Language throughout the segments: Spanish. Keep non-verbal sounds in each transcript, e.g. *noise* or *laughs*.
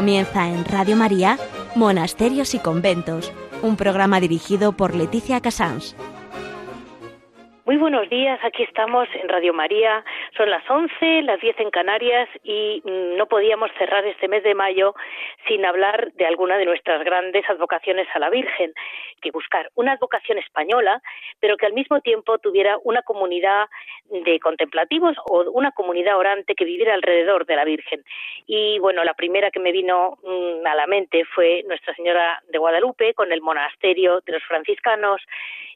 Comienza en Radio María, Monasterios y Conventos, un programa dirigido por Leticia Casans. Muy buenos días, aquí estamos en Radio María. Son las 11, las 10 en Canarias y mm, no podíamos cerrar este mes de mayo sin hablar de alguna de nuestras grandes advocaciones a la Virgen, que buscar una advocación española, pero que al mismo tiempo tuviera una comunidad de contemplativos o una comunidad orante que viviera alrededor de la Virgen. Y bueno, la primera que me vino mm, a la mente fue Nuestra Señora de Guadalupe con el monasterio de los franciscanos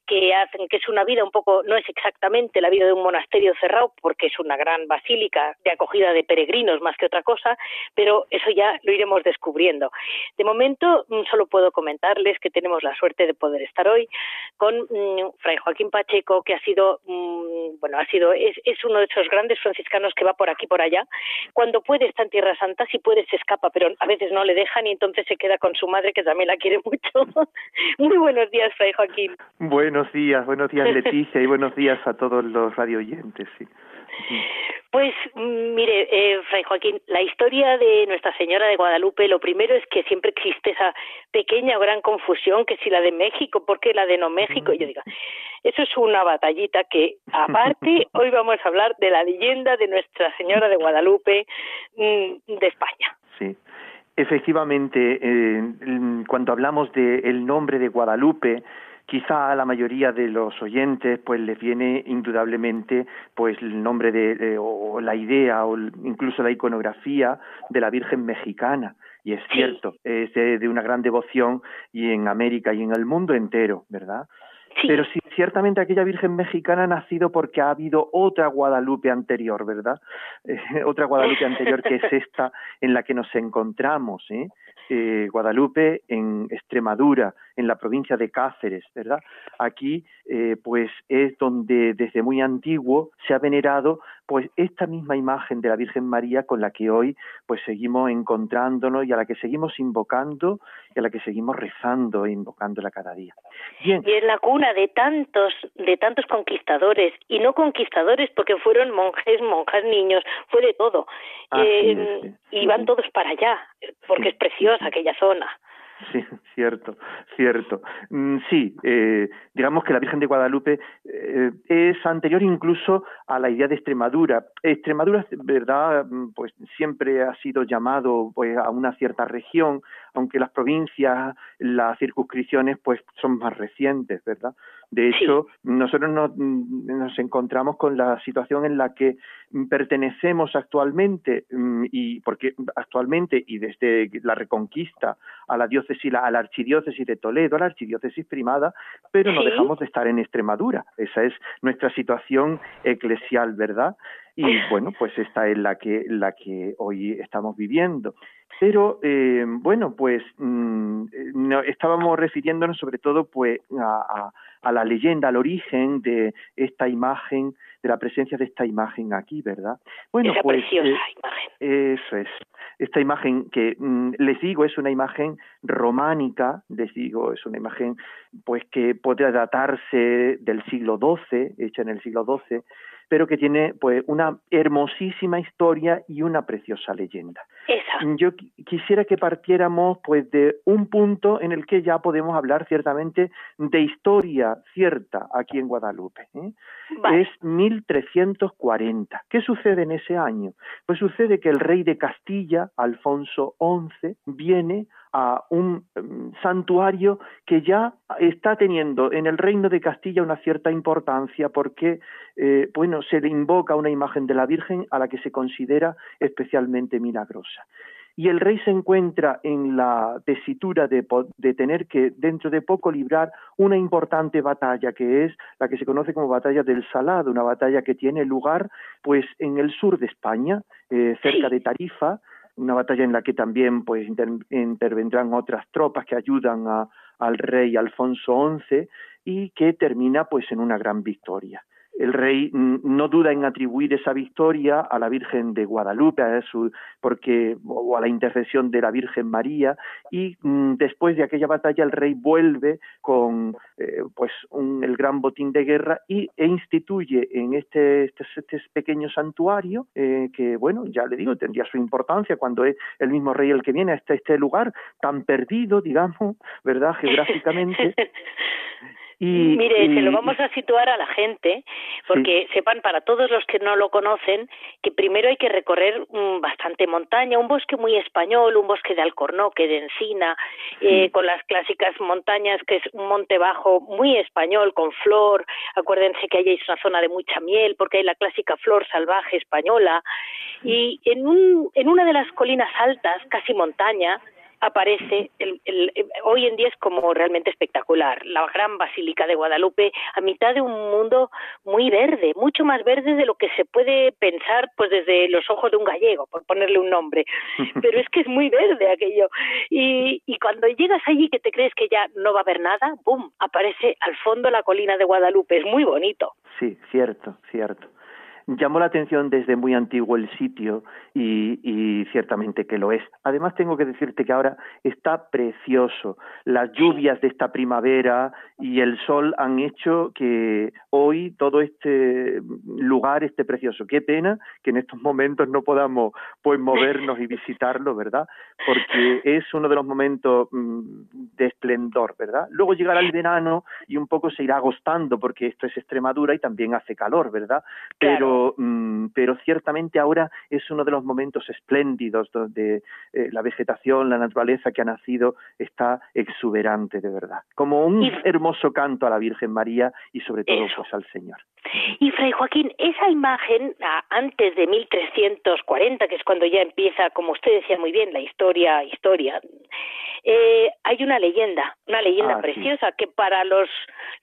que hacen que es una vida un poco, no es exactamente la vida de un monasterio cerrado, porque es una gran basílica de acogida de peregrinos más que otra cosa, pero eso ya lo iremos descubriendo. De momento, mm, solo puedo comentarles que tenemos la suerte de poder estar hoy con mm, Fray Joaquín Pacheco, que ha sido, mm, bueno, ha sido, es, es uno de esos grandes franciscanos que va por aquí por allá. Cuando puede está en Tierra Santa, si puede se escapa, pero a veces no le dejan y entonces se queda con su madre, que también la quiere *laughs* mucho. Muy buenos días, Fray Joaquín. Buenos días, buenos días *laughs* Leticia y buenos días a todos los radio oyentes. Sí. Pues mire, eh, Fray Joaquín, la historia de Nuestra Señora de Guadalupe, lo primero es que siempre existe esa pequeña o gran confusión, que si la de México, ¿por qué la de no México? Y yo digo, eso es una batallita que, aparte, *laughs* hoy vamos a hablar de la leyenda de Nuestra Señora de Guadalupe mm, de España. Sí. Efectivamente, eh, cuando hablamos del nombre de Guadalupe, quizá a la mayoría de los oyentes pues les viene indudablemente pues el nombre de, o la idea o incluso la iconografía de la Virgen mexicana y es cierto es de, una gran devoción y en América y en el mundo entero verdad Pero sí, ciertamente aquella Virgen mexicana ha nacido porque ha habido otra Guadalupe anterior, ¿verdad? *laughs* otra Guadalupe anterior que es esta en la que nos encontramos, ¿eh? eh, Guadalupe en Extremadura, en la provincia de Cáceres, ¿verdad? Aquí, eh, pues, es donde desde muy antiguo se ha venerado, pues, esta misma imagen de la Virgen María con la que hoy, pues, seguimos encontrándonos y a la que seguimos invocando y a la que seguimos rezando e invocándola cada día. Bien. Y es la cuna de tantos, de tantos conquistadores y no conquistadores porque fueron monjes, monjas, niños, fue de todo. Eh, y van todos para allá porque es preciosa aquella zona. Sí, cierto, cierto. Mm, sí, eh, digamos que la Virgen de Guadalupe eh, es anterior incluso a la idea de Extremadura. Extremadura, verdad, mm, pues siempre ha sido llamado pues a una cierta región, aunque las provincias, las circunscripciones, pues son más recientes, ¿verdad? De hecho, nosotros mm, nos, encontramos con la situación en la que pertenecemos actualmente, y porque actualmente y desde la Reconquista a la diócesis, a la archidiócesis de Toledo, a la archidiócesis primada, pero no dejamos de estar en Extremadura. Esa es nuestra situación eclesial, ¿verdad? Y *laughs* bueno, pues esta es la que, la que hoy estamos viviendo. Pero eh, bueno, pues mm, no, estábamos refiriéndonos sobre todo pues a, a, la leyenda, al origen de esta imagen, de la presencia de esta imagen aquí, ¿verdad? Bueno, Esa pues preciosa eh, imagen. eso es. Esta imagen que mm, les digo es una imagen románica, les digo, es una imagen pues que podría datarse del siglo XII, hecha en el siglo XII, pero que tiene pues una hermosísima historia y una preciosa leyenda. Yo quisiera que partiéramos pues de un punto en el que ya podemos hablar ciertamente de historia cierta aquí en Guadalupe. ¿eh? Es 1340. ¿Qué sucede en ese año? Pues sucede que el rey de Castilla, Alfonso XI, viene a un mm, santuario que ya está teniendo en el reino de Castilla una cierta importancia porque eh, bueno se le invoca una imagen de la Virgen a la que se considera especialmente milagrosa. Y el rey se encuentra en la tesitura de, de, tener que dentro de poco librar una importante batalla que es la que se conoce como batalla del Salado, una batalla que tiene lugar pues en el sur de España, eh, cerca de Tarifa, una batalla en la que también pues intervendrán otras tropas que ayudan a, al rey Alfonso XI y que termina pues en una gran victoria. El rey no duda en atribuir esa victoria a la Virgen de Guadalupe, a su, porque o a la intercesión de la Virgen María, y mm, después de aquella batalla el rey vuelve con eh, pues el gran botín de guerra y e instituye en este, este, este pequeño santuario eh, que bueno ya le digo tendría su importancia cuando es el mismo rey el que viene a este, este lugar tan perdido digamos verdad *laughs* geográficamente Mire, se lo vamos a situar a la gente, porque sepan para todos los que no lo conocen que primero hay que recorrer bastante montaña, un bosque muy español, un bosque de alcornoque, de encina, eh, con las clásicas montañas que es un monte bajo muy español, con flor. Acuérdense que hay una zona de mucha miel, porque hay la clásica flor salvaje española. Y en, un, en una de las colinas altas, casi montaña, aparece, el, el, hoy en día es como realmente espectacular, la gran Basílica de Guadalupe a mitad de un mundo muy verde, mucho más verde de lo que se puede pensar pues desde los ojos de un gallego, por ponerle un nombre, *laughs* pero es que es muy verde aquello. Y, y cuando llegas allí que te crees que ya no va a haber nada, ¡bum!, aparece al fondo la colina de Guadalupe, es muy bonito. Sí, cierto, cierto llamó la atención desde muy antiguo el sitio y, ciertamente que lo es. Además tengo que decirte que ahora está precioso. Las lluvias de esta primavera y el sol han hecho que hoy todo este lugar esté precioso. Qué pena que en estos momentos no podamos pues movernos y visitarlo, ¿verdad? Porque es uno de los momentos mm, de esplendor, ¿verdad? Luego llegará el verano y un poco se irá agostando porque esto es Extremadura y también hace calor, ¿verdad? Pero pero, ciertamente ahora es uno de los momentos espléndidos donde eh, la vegetación, la naturaleza que ha nacido está exuberante de verdad, como un hermoso canto a la Virgen María y sobre todo pues al Señor. Y Fray Joaquín, esa imagen antes de 1340, que es cuando ya empieza, como usted decía muy bien, la historia, historia, eh, hay una leyenda, una leyenda ah, preciosa que para los,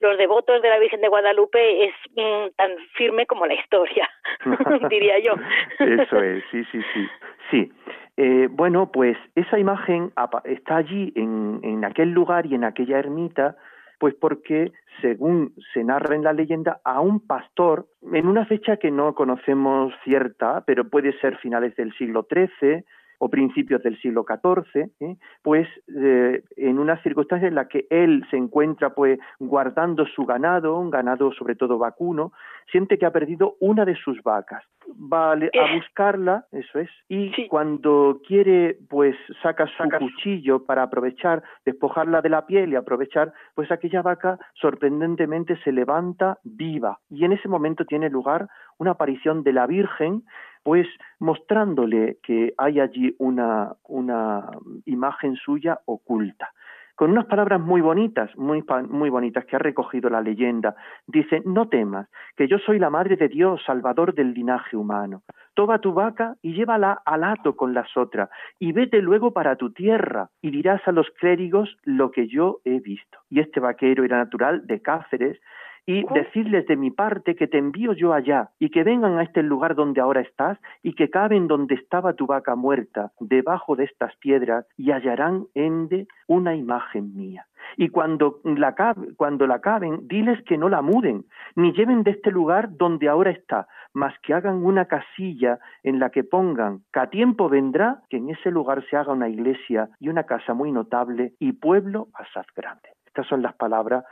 los devotos de la Virgen de Guadalupe es mm, tan firme como la historia, *laughs* diría yo. Eso es, *laughs* sí, sí, sí. Sí. Eh, bueno, pues esa imagen está allí en, en aquel lugar y en aquella ermita, pues porque, según se narra en la leyenda, a un pastor, en una fecha que no conocemos cierta, pero puede ser finales del siglo XIII, o principios del siglo XIV, ¿eh? pues eh, en una circunstancia en la que él se encuentra pues guardando su ganado, un ganado sobre todo vacuno, siente que ha perdido una de sus vacas, va a, buscarla, eso es, y cuando quiere pues saca su cuchillo para aprovechar, despojarla de la piel y aprovechar, pues aquella vaca sorprendentemente se levanta viva. Y en ese momento tiene lugar una aparición de la Virgen pues mostrándole que hay allí una, una imagen suya oculta con unas palabras muy bonitas, muy, muy bonitas que ha recogido la leyenda. Dice, no temas, que yo soy la madre de Dios, salvador del linaje humano. Toma tu vaca y llévala al hato con las otras, y vete luego para tu tierra, y dirás a los clérigos lo que yo he visto. Y este vaquero era natural de Cáceres, y decirles de mi parte que te envío yo allá y que vengan a este lugar donde ahora estás y que caben donde estaba tu vaca muerta, debajo de estas piedras, y hallarán ende una imagen mía. Y cuando la, cuando la caben, diles que no la muden, ni lleven de este lugar donde ahora está, mas que hagan una casilla en la que pongan que a tiempo vendrá que en ese lugar se haga una iglesia y una casa muy notable y pueblo asaz grande. Estas son las palabras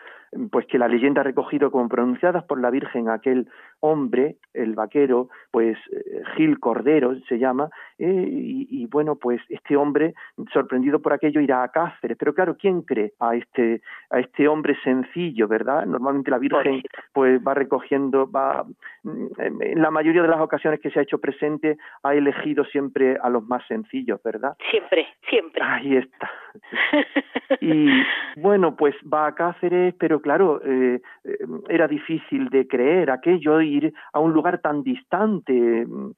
pues que la leyenda ha recogido como pronunciadas por la Virgen aquel hombre, el vaquero, pues eh, Gil Cordero se llama, eh, y, bueno, pues este hombre, sorprendido por aquello, irá a Cáceres. Pero claro, ¿quién cree a este, a este hombre sencillo, verdad? Normalmente la Virgen pues va recogiendo, va, mm, en la mayoría de las ocasiones que se ha hecho presente, ha elegido siempre a los más sencillos, ¿verdad? Siempre, siempre. Ahí está. *laughs* y bueno, pues va a Cáceres, pero claro, eh, eh, era difícil de creer aquello, ir a un lugar tan distante, mm,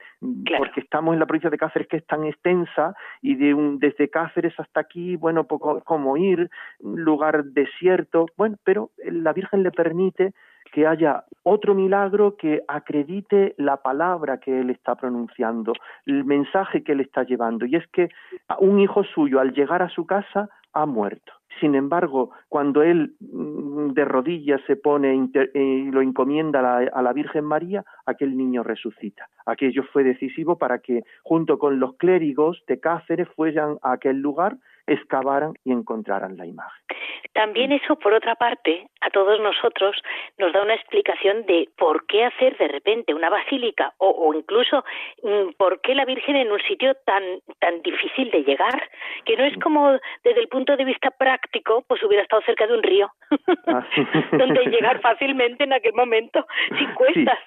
porque estamos en la provincia de Cáceres que es tan extensa y de un, desde Cáceres hasta aquí, bueno, poco como ir, lugar desierto, bueno, pero la Virgen le permite que haya otro milagro que acredite la palabra que él está pronunciando, el mensaje que él está llevando. Y es que un hijo suyo al llegar a su casa ha muerto Sin embargo, cuando él mm, de rodillas se pone y lo encomienda a la, Virgen María, aquel niño resucita. Aquello fue decisivo para que, junto con los clérigos de Cáceres, fueran a aquel lugar, excavaran y encontraran la imagen. También eso, por otra parte, a todos nosotros nos da una explicación de por qué hacer de repente una basílica o, incluso mm, por qué la Virgen en un sitio tan, tan difícil de llegar, que no es como desde el punto de vista práctico, pues hubiera estado cerca de un río, ah, *laughs* donde llegar fácilmente en aquel momento, sin cuestas.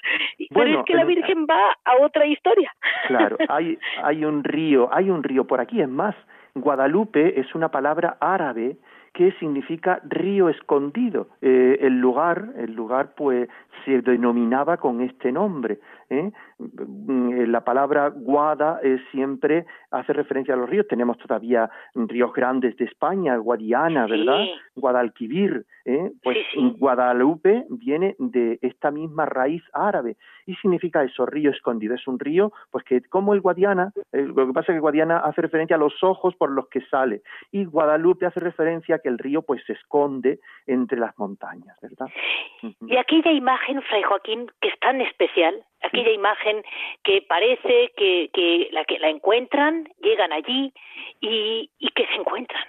Pero es que la Virgen va a otra historia. Claro, *laughs* hay, hay un río, hay un río por aquí, es más, Guadalupe es una palabra árabe que significa río escondido. Eh, el lugar, el lugar pues se denominaba con este nombre. ¿Eh? Mm, la palabra Guada es siempre hace referencia a los ríos. Tenemos todavía ríos grandes de España, Guadiana, ¿verdad? Guadalquivir. ¿eh? Pues Guadalupe viene de esta misma raíz árabe y significa eso, río escondido. Es un río, pues que como el Guadiana, eh, lo que pasa es que Guadiana hace referencia a los ojos por los que sale y Guadalupe hace referencia a que el río pues se esconde entre las montañas, ¿verdad? Y aquella imagen, Fray Joaquín, que es tan especial, aquella imagen que parece que, que, la, que la encuentran, llegan allí y, y que se encuentran.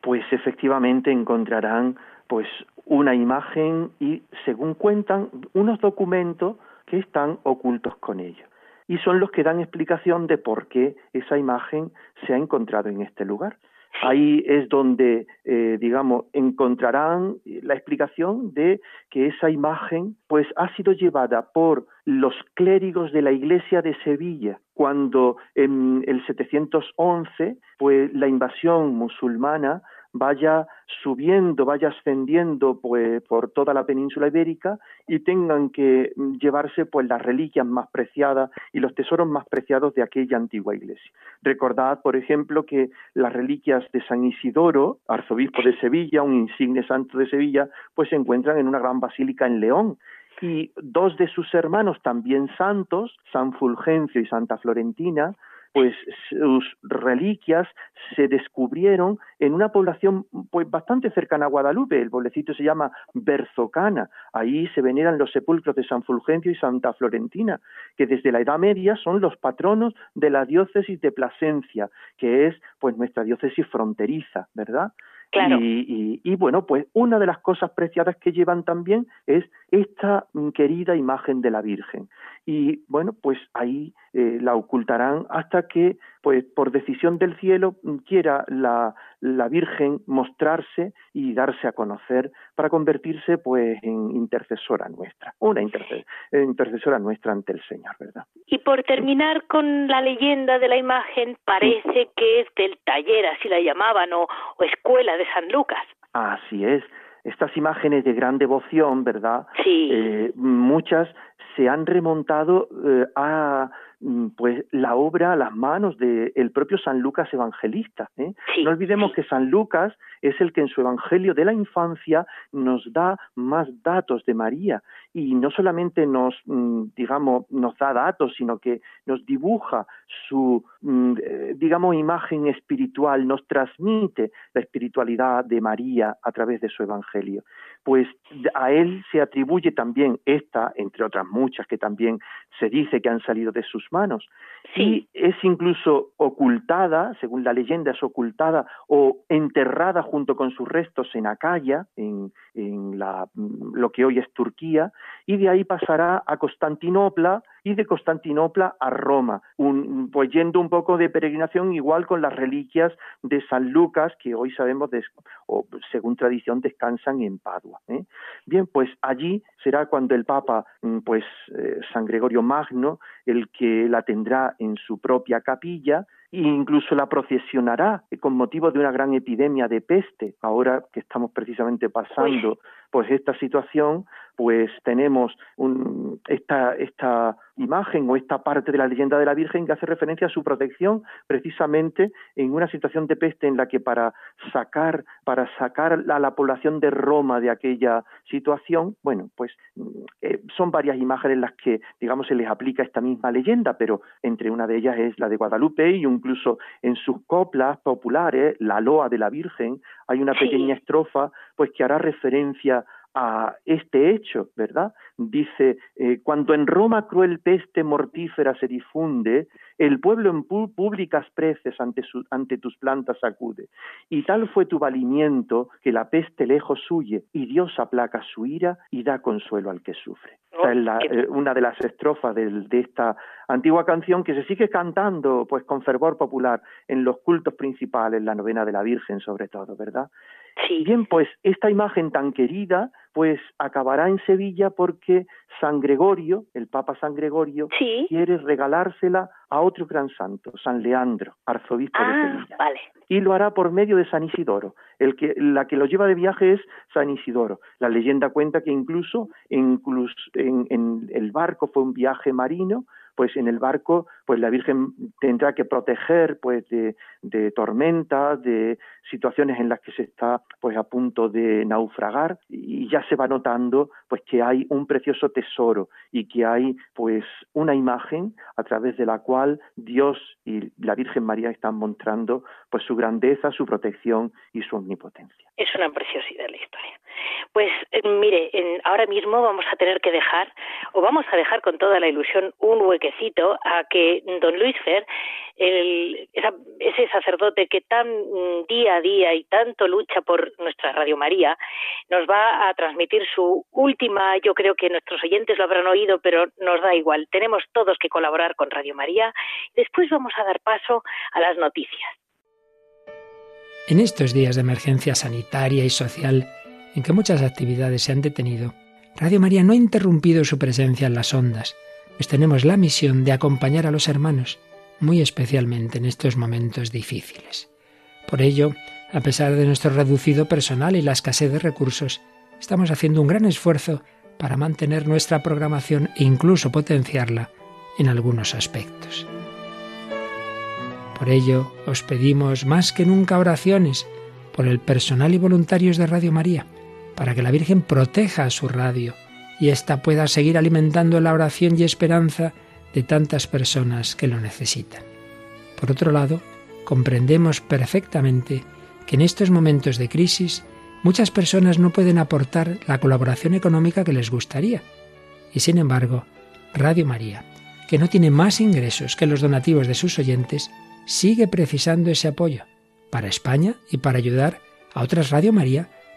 Pues efectivamente encontrarán pues una imagen y según cuentan unos documentos que están ocultos con ella y son los que dan explicación de por qué esa imagen se ha encontrado en este lugar. Ahí es donde, eh, digamos, encontrarán la explicación de que esa imagen, pues, ha sido llevada por los clérigos de la Iglesia de Sevilla, cuando en el 711, pues, la invasión musulmana vaya subiendo, vaya ascendiendo pues, por toda la península ibérica y tengan que llevarse pues las reliquias más preciadas y los tesoros más preciados de aquella antigua iglesia. Recordad, por ejemplo, que las reliquias de San Isidoro, arzobispo de Sevilla, un insigne santo de Sevilla, pues se encuentran en una gran basílica en León y dos de sus hermanos también santos, San Fulgencio y Santa Florentina, pues sus reliquias se descubrieron en una población pues bastante cercana a Guadalupe, el pueblecito se llama Berzocana, ahí se veneran los sepulcros de San Fulgencio y Santa Florentina, que desde la Edad Media son los patronos de la diócesis de Plasencia, que es pues nuestra diócesis fronteriza, ¿verdad? Y, bueno, pues una de las cosas preciadas que llevan también es esta mm, querida imagen de la Virgen. Y bueno, pues ahí eh, la ocultarán hasta que, pues por decisión del cielo, mm, quiera la, la Virgen mostrarse y darse a conocer para convertirse pues en intercesora nuestra, una intercesora nuestra ante el Señor, ¿verdad? Y por terminar con la leyenda de la imagen, parece que es del taller, así la llamaban, o, escuela de San Lucas. Así es estas imágenes de gran devoción, ¿verdad? Sí. Eh, muchas se han remontado eh, a Mm, pues la obra a las manos del el propio San Lucas Evangelista. ¿eh? no olvidemos que San Lucas es el que en su Evangelio de la infancia nos da más datos de María y no solamente nos, mm, digamos, nos da datos, sino que nos dibuja su, mm, eh, digamos, imagen espiritual, nos transmite la espiritualidad de María a través de su Evangelio. Pues a él se atribuye también esta, entre otras muchas que también se dice que han salido de sus manos. Y es incluso ocultada, según la leyenda, es ocultada o enterrada junto con sus restos en Acaya, en, en la, lo que hoy es Turquía, y de ahí pasará a Constantinopla y de Constantinopla a Roma, pues yendo un poco de peregrinación igual con las reliquias de San Lucas, que hoy sabemos, o según tradición, descansan en Padua. ¿eh? Bien, pues allí será cuando el Papa, mm, pues eh, San Gregorio Magno, el que la tendrá en su propia capilla, e incluso la procesionará con motivo de una gran epidemia de peste. Ahora que estamos precisamente pasando pues esta situación, pues tenemos esta, esta imagen o esta parte de la leyenda de la Virgen que hace referencia a su protección precisamente en una situación de peste en la que para sacar para sacar a la población de Roma de aquella situación, bueno, pues mm, eh, son varias imágenes las que digamos se les aplica esta misma leyenda, pero entre una de ellas es la de Guadalupe y incluso en sus coplas populares, la loa de la Virgen, hay una pequeña estrofa pues que hará referencia a este hecho, ¿verdad? Dice, eh, cuando en Roma cruel peste mortífera se difunde, el pueblo en públicas preces ante, ante tus plantas acude. Y tal fue tu valimiento que la peste lejos huye, y Dios aplaca su ira y da consuelo al que sufre. Esta es eh, una de las estrofas de, de, esta antigua canción que se sigue cantando pues con fervor popular en los cultos principales, la novena de la Virgen sobre todo, ¿verdad? Sí. Bien, pues esta imagen tan querida, pues acabará en Sevilla porque San Gregorio, el Papa San Gregorio, quiere regalársela a otro gran santo, San Leandro, arzobispo de ah, Sevilla. Vale. Y lo hará por medio de San Isidoro. El que, la que lo lleva de viaje es San Isidoro. La leyenda cuenta que incluso, incluso en, en el barco fue un viaje marino pues en el barco pues la Virgen tendrá que proteger pues de, tormentas, de situaciones en las que se está pues a punto de naufragar y ya se va notando pues que hay un precioso tesoro y que hay pues una imagen a través de la cual Dios y la Virgen María están mostrando pues su grandeza, su protección y su omnipotencia. Es una preciosidad la historia. Pues eh, mire, ahora mismo vamos a tener que dejar, o vamos a dejar con toda la ilusión, un huequecito a que don Luis Fer, el, ese sacerdote que tan día a día y tanto lucha por nuestra Radio María, nos va a transmitir su última, yo creo que nuestros oyentes lo habrán oído, pero nos da igual. Tenemos todos que colaborar con Radio María. Después vamos a dar paso a las noticias. En estos días de emergencia sanitaria y social, en que muchas actividades se han detenido, Radio María no ha interrumpido su presencia en las ondas, pues tenemos la misión de acompañar a los hermanos, muy especialmente en estos momentos difíciles. Por ello, a pesar de nuestro reducido personal y la escasez de recursos, estamos haciendo un gran esfuerzo para mantener nuestra programación e incluso potenciarla en algunos aspectos. Por ello, os pedimos más que nunca oraciones por el personal y voluntarios de Radio María, para que la Virgen proteja su radio y ésta pueda seguir alimentando la oración y esperanza de tantas personas que lo necesitan. Por otro lado, comprendemos perfectamente que en estos momentos de crisis muchas personas no pueden aportar la colaboración económica que les gustaría. Y sin embargo, Radio María, que no tiene más ingresos que los donativos de sus oyentes, sigue precisando ese apoyo para España y para ayudar a otras Radio María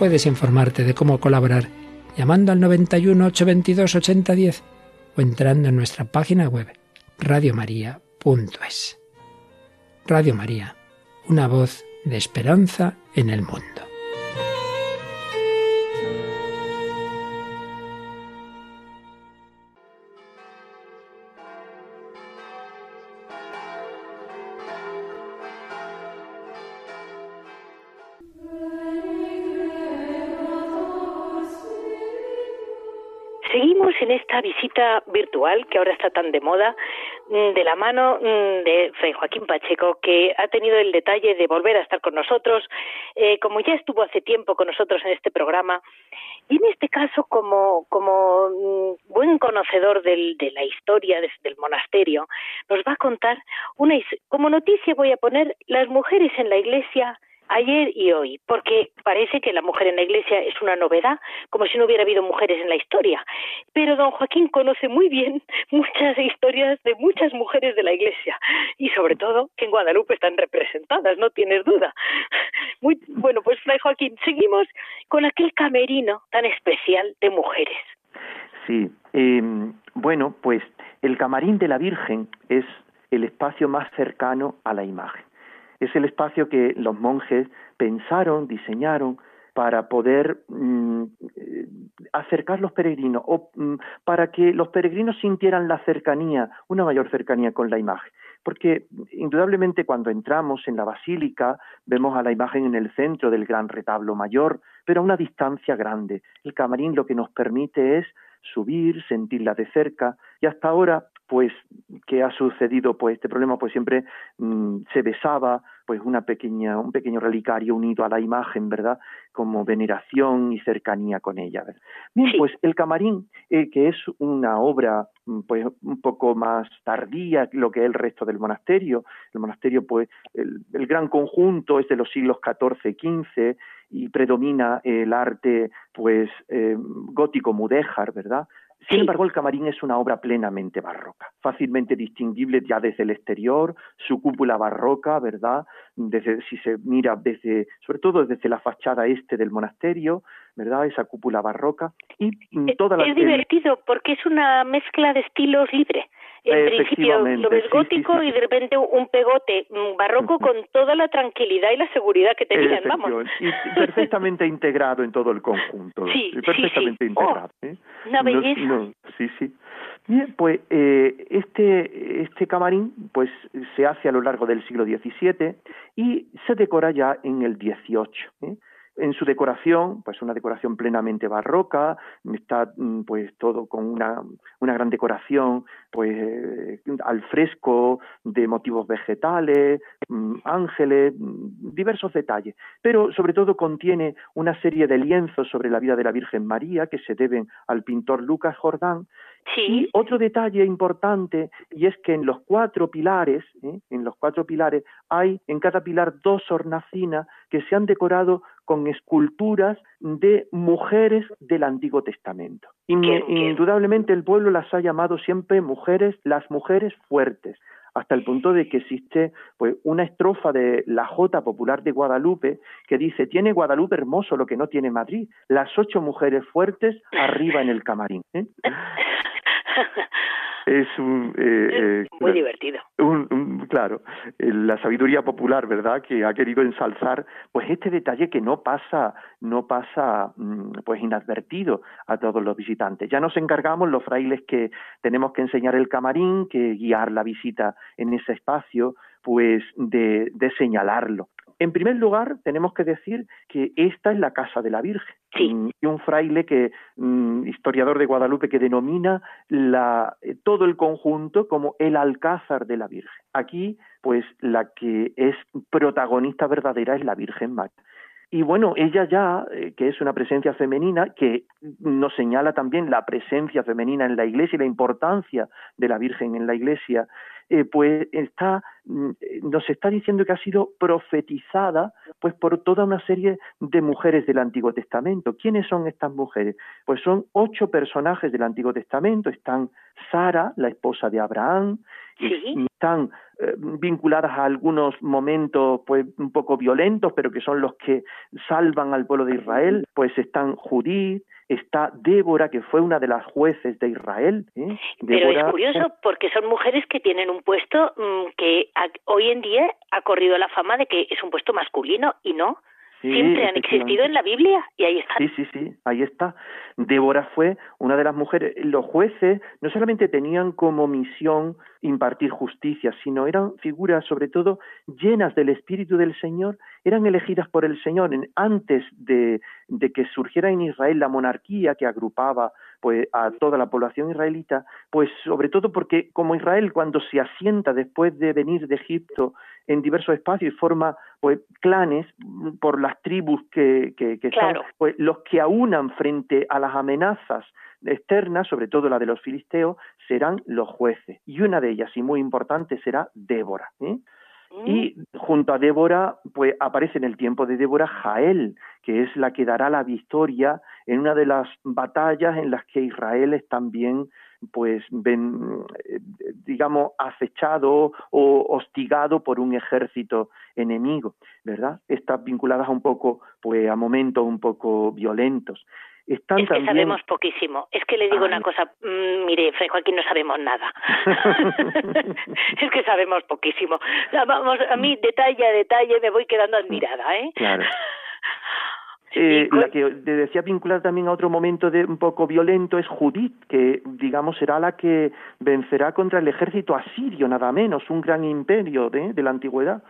Puedes informarte de cómo colaborar llamando al 91 822 8010 o entrando en nuestra página web radiomaria.es. Radio María, una voz de esperanza en el mundo. En esta visita virtual que ahora está tan de moda, mm, de la mano mm, de Fray Joaquín Pacheco, que ha tenido el detalle de volver a estar con nosotros, eh, como ya estuvo hace tiempo con nosotros en este programa, y en este caso como, mm, buen conocedor del, de la historia del monasterio, nos va a contar una, como noticia voy a poner las mujeres en la iglesia ayer y hoy, porque parece que la mujer en la iglesia es una novedad, como si no hubiera habido mujeres en la historia. Pero don Joaquín conoce muy bien *laughs* muchas historias de muchas mujeres de la iglesia y sobre todo que en Guadalupe están representadas, no tienes duda. *laughs* Muy bueno, pues Fray Joaquín, seguimos con aquel camerino tan especial de mujeres. Sí, em, bueno, pues el camarín de la Virgen es el espacio más cercano a la imagen. Es el espacio que los monjes pensaron, diseñaron para poder mm, eh, acercar los peregrinos o mm, para que los peregrinos sintieran la cercanía, una mayor cercanía con la imagen. Porque indudablemente cuando entramos en la basílica vemos a la imagen en el centro del gran retablo mayor, pero a una distancia grande. El camarín lo que nos permite es subir, sentirla de cerca. Y hasta ahora pues qué ha sucedido pues este problema pues siempre mm, se besaba pues una pequeña un pequeño relicario unido a la imagen verdad como veneración y cercanía con ella bien pues el camarín eh, que es una obra mm, pues un poco más tardía lo que es el resto del monasterio. El monasterio pues el, gran conjunto es de los siglos XIV XV y predomina el arte pues eh, gótico mudéjar verdad sin embargo, el camarín es una obra plenamente barroca, fácilmente distinguible ya desde el exterior, su cúpula barroca, ¿verdad? Desde, si se mira desde, sobre todo desde la fachada este del monasterio, ¿verdad? Esa cúpula barroca y toda la... Es divertido porque es una mezcla de estilos libre en principio lo ves gótico y de repente un pegote barroco con toda la tranquilidad y la seguridad que tenían, vamos. Y perfectamente *laughs* integrado en todo el conjunto. Sí, perfectamente sí, oh, integrado. ¿eh? Una belleza. sí, sí. Bien, pues eh, este, este camarín pues se hace a lo largo del siglo XVII y se decora ya en el XVIII. ¿eh? En su decoración, pues una decoración plenamente barroca, está mm, pues todo con una, una gran decoración pues eh, al fresco de motivos vegetales, mm, ángeles, mm, diversos detalles, pero sobre todo contiene una serie de lienzos sobre la vida de la Virgen María que se deben al pintor Lucas Jordán y otro detalle importante, y es que en los cuatro pilares, ¿eh? en los cuatro pilares, hay en cada pilar dos hornacinas que se han decorado con esculturas de mujeres del Antiguo Testamento. Indudablemente el pueblo las ha llamado siempre mujeres, las mujeres fuertes, hasta el punto de que existe pues una estrofa de la Jota popular de Guadalupe que dice tiene Guadalupe hermoso lo que no tiene Madrid, las ocho mujeres fuertes arriba en el camarín. ¿eh? *laughs* es un eh, eh, muy divertido. claro la sabiduría popular verdad que ha querido ensalzar pues este detalle que no pasa no pasa mm, pues inadvertido a todos los visitantes. Ya nos encargamos los frailes que tenemos que enseñar el camarín que guiar la visita en ese espacio pues de, de señalarlo en primer lugar, tenemos que decir que esta es la casa de la Virgen. Y un fraile que, mm, historiador de Guadalupe, que denomina la, eh, todo el conjunto como el alcázar de la Virgen. Aquí, pues, la que es protagonista verdadera es la Virgen María. Y bueno, ella ya, eh, que es una presencia femenina, que nos señala también la presencia femenina en la iglesia y la importancia de la Virgen en la iglesia, eh, pues está, mm, nos está diciendo que ha sido profetizada pues por toda una serie de mujeres del Antiguo Testamento. ¿Quiénes son estas mujeres? Pues son ocho personajes del Antiguo Testamento. Están Sara, la esposa de Abraham, están eh, vinculadas a algunos momentos pues un poco violentos, pero que son los que salvan al pueblo de Israel, pues están Judí, está Débora, que fue una de las jueces de Israel. ¿eh? Pero es curioso porque son mujeres que tienen un puesto mm, que hoy en día ha corrido la fama de que es un puesto masculino y no. Siempre han existido en la Biblia y ahí está. Sí, sí, sí, ahí está. Débora fue una de las mujeres. Los jueces no solamente tenían como misión impartir justicia, sino eran figuras sobre todo llenas del Espíritu del Señor, eran elegidas por el Señor antes de, de que surgiera en Israel la monarquía que agrupaba pues a toda la población israelita, pues sobre todo porque como Israel cuando se asienta después de venir de Egipto en diversos espacios y forma pues clanes por las tribus que, que, son pues, los que aunan frente a las amenazas externas, sobre todo la de los filisteos, serán los jueces. Y una de ellas, y muy importante, será Débora. ¿eh? Y mm. junto a Débora, pues aparece en el tiempo de Débora Jael, que es la que dará la victoria en una de las batallas en las que Israel es también, pues, ven, eh, digamos, acechado o hostigado por un ejército enemigo, ¿verdad? Estas vinculadas un poco, pues, a momentos un poco violentos. Están es que sabemos poquísimo. Es que le digo una cosa, mm, mire, Fray Joaquín, no sabemos nada. *laughs* *laughs* es que sabemos poquísimo. Vamos, a mí detalle a detalle me voy quedando admirada, ¿eh? Claro. *laughs* Eh, la que decía vincular también a otro momento de un poco violento es Judith, que digamos será la que vencerá contra el ejército asirio, nada menos, un gran imperio de, de la antigüedad.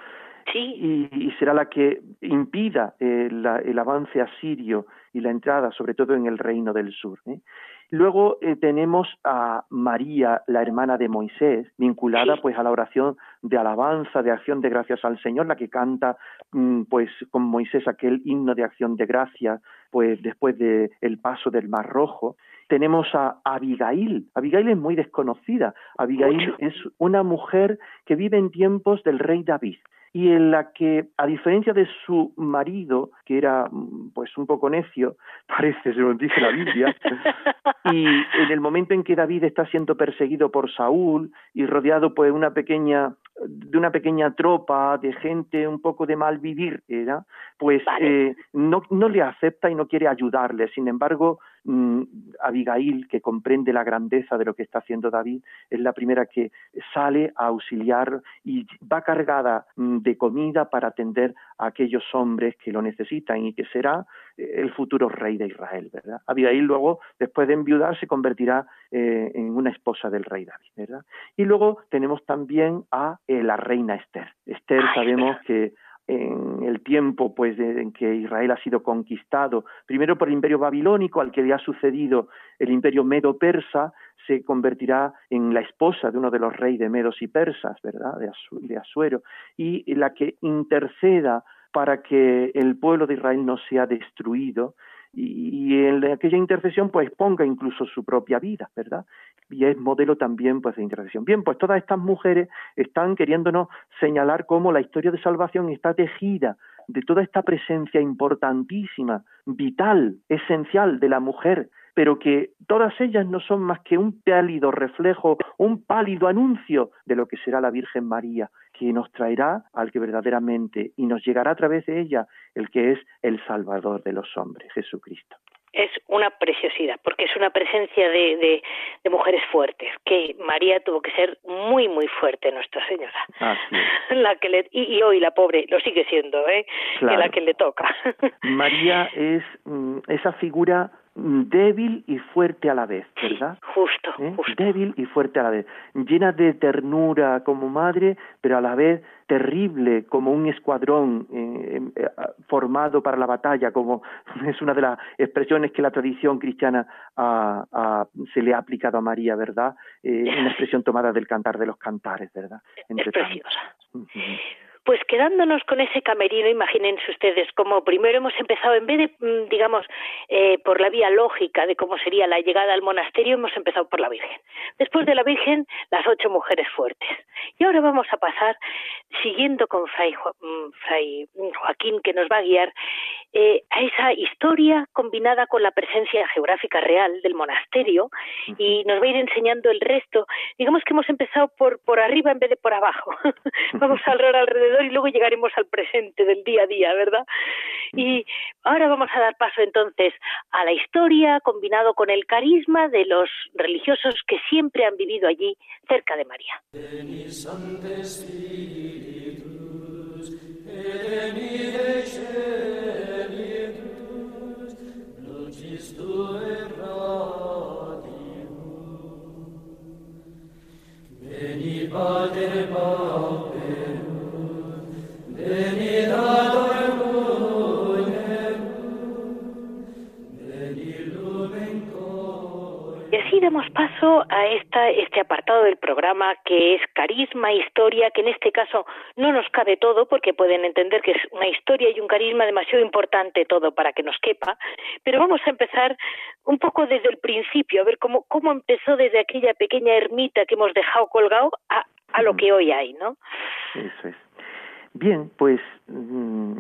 Sí. Y, será la que impida eh, el avance asirio y la entrada, sobre todo en el reino del sur. ¿eh? Luego eh, tenemos a María, la hermana de Moisés, vinculada pues a la oración de alabanza, de acción de gracias al Señor, la que canta mm, pues con Moisés aquel himno de acción de gracias, pues después del el paso del Mar Rojo. Tenemos a Abigail. Abigail es muy desconocida. Abigail es una mujer que vive en tiempos del rey David y en la que, a diferencia de su marido, que era mm, pues un poco necio, *laughs* parece, según dice la Biblia, y en el momento en que David está siendo perseguido por Saúl y rodeado pues una pequeña de una pequeña tropa de gente un poco de mal vivir, ¿era? pues eh, no, no le acepta y no quiere ayudarle. Sin embargo, Mm, Abigail, que comprende la grandeza de lo que está haciendo David, es la primera que sale a auxiliar y va cargada mm, de comida para atender a aquellos hombres que lo necesitan y que será eh, el futuro rey de Israel, ¿verdad? Abigail luego, después de enviudar, se convertirá eh, en una esposa del rey David, ¿verdad? Y luego tenemos también a eh, la reina Esther. Esther sabemos que en el tiempo pues en que Israel ha sido conquistado primero por el imperio babilónico al que le ha sucedido el imperio medo-persa se convertirá en la esposa de uno de los reyes de medos y persas verdad de, Asuero y la que interceda para que el pueblo de Israel no sea destruido y en aquella intercesión pues ponga incluso su propia vida, ¿verdad? Y es modelo también pues de intercesión. Bien, pues todas estas mujeres están queriéndonos señalar cómo la historia de salvación está tejida de toda esta presencia importantísima, vital, esencial de la mujer, pero que todas ellas no son más que un pálido reflejo, un pálido anuncio de lo que será la Virgen María, que nos traerá al que verdaderamente y nos llegará a través de ella el que es el Salvador de los hombres, Jesucristo es una preciosidad, porque es una presencia de, de, mujeres fuertes, que María tuvo que ser muy, muy fuerte, Nuestra Señora. *laughs* La que le, y, hoy la pobre lo sigue siendo, ¿eh? Que la que le toca. *laughs* María es mm, esa figura débil y fuerte a la vez, ¿verdad? justo, ¿Eh? justo. Débil y fuerte a la vez, llena de ternura como madre, pero a la vez terrible como un escuadrón eh, eh, formado para la batalla, como *laughs* es una de las expresiones que la tradición cristiana se le ha aplicado a María, ¿verdad? una expresión tomada del cantar de los cantares, ¿verdad? es preciosa. Pues quedándonos con ese camerino, imagínense ustedes, como primero hemos empezado, en vez de, mm, digamos, eh, por la vía lógica de cómo sería la llegada al monasterio, hemos empezado por la Virgen. Después de la Virgen, las ocho mujeres fuertes. Y ahora vamos a pasar, siguiendo con Fray, mm, Joaquín, que nos va a guiar, eh, a esa historia combinada con la presencia geográfica real del monasterio y nos va a ir enseñando el resto. Digamos que hemos empezado por, por arriba en vez de por abajo. *laughs* vamos a hablar alrededor y luego llegaremos al presente del día a día, ¿verdad? Y ahora vamos a dar paso entonces a la historia combinado con el carisma de los religiosos que siempre han vivido allí cerca de María. Y así damos paso a esta, este apartado del programa que es carisma, historia, que en este caso no nos cabe todo porque pueden entender que es una historia y un carisma demasiado importante todo para que nos quepa, pero vamos a empezar un poco desde el principio, a ver cómo, cómo empezó desde aquella pequeña ermita que hemos dejado colgado a, a lo que hoy hay, ¿no? Eso es. Bien, pues mm,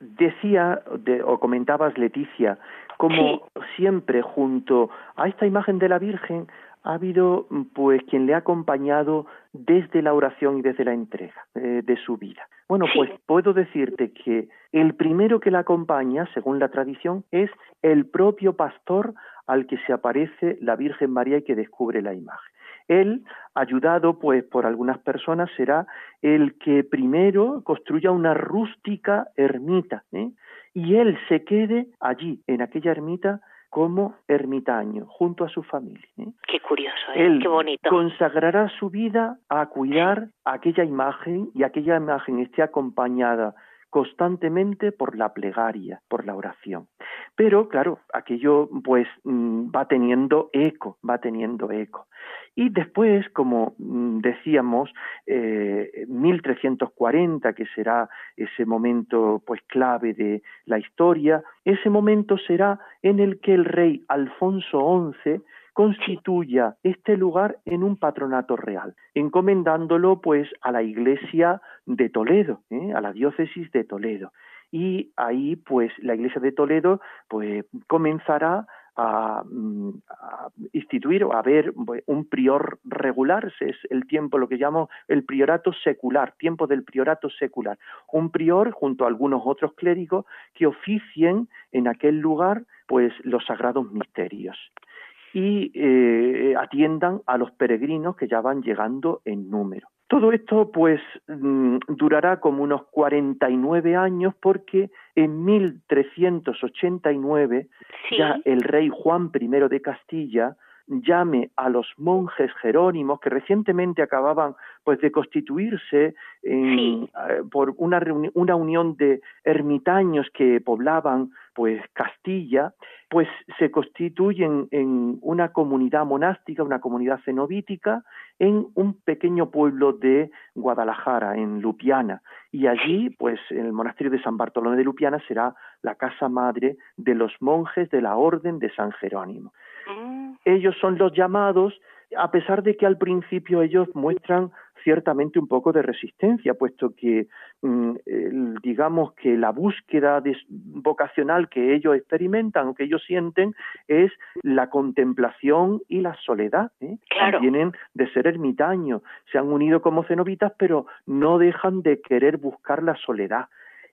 decía o comentabas Leticia como siempre junto a esta imagen de la Virgen ha habido pues quien le ha acompañado desde la oración y desde la entrega eh, de su vida. Bueno, pues puedo decirte que el primero que la acompaña, según la tradición, es el propio pastor al que se aparece la Virgen María y que descubre la imagen. Él, ayudado pues por algunas personas, será el que primero construya una rústica ermita ¿eh? y él se quede allí, en aquella ermita, como ermitaño, junto a su familia. ¿eh? Qué curioso, ¿eh? qué bonito. Consagrará su vida a cuidar aquella imagen y aquella imagen esté acompañada constantemente por la plegaria, por la oración. Pero, claro, aquello pues mm, va teniendo eco, va teniendo eco. Y después, como mm, decíamos, eh, 1340, que será ese momento pues clave de la historia, ese momento será en el que el rey Alfonso XI constituya este lugar en un patronato real, encomendándolo pues a la iglesia de Toledo, ¿eh? a la diócesis de Toledo. Y ahí pues la iglesia de Toledo pues comenzará a, mm, instituir o a ver pues, un prior regular, es el tiempo, lo que llamo el priorato secular, tiempo del priorato secular, un prior junto a algunos otros clérigos que oficien en aquel lugar pues los sagrados misterios y eh, atiendan a los peregrinos que ya van llegando en número. Todo esto pues mm, durará como unos 49 años porque en 1389 ya el rey Juan I de Castilla llame a los monjes jerónimos que recientemente acababan pues de constituirse eh, por una, una unión de ermitaños que poblaban pues Castilla, pues se constituyen en una comunidad monástica, una comunidad cenobítica, en un pequeño pueblo de Guadalajara, en Lupiana. Y allí, pues en el monasterio de San Bartolomé de Lupiana será la casa madre de los monjes de la Orden de San Jerónimo. Ellos son los llamados a pesar de que al principio ellos muestran ciertamente un poco de resistencia, puesto que mm, digamos que la búsqueda vocacional que ellos experimentan o que ellos sienten es la contemplación y la soledad. ¿eh? Vienen de ser ermitaños, se han unido como cenobitas, pero no dejan de querer buscar la soledad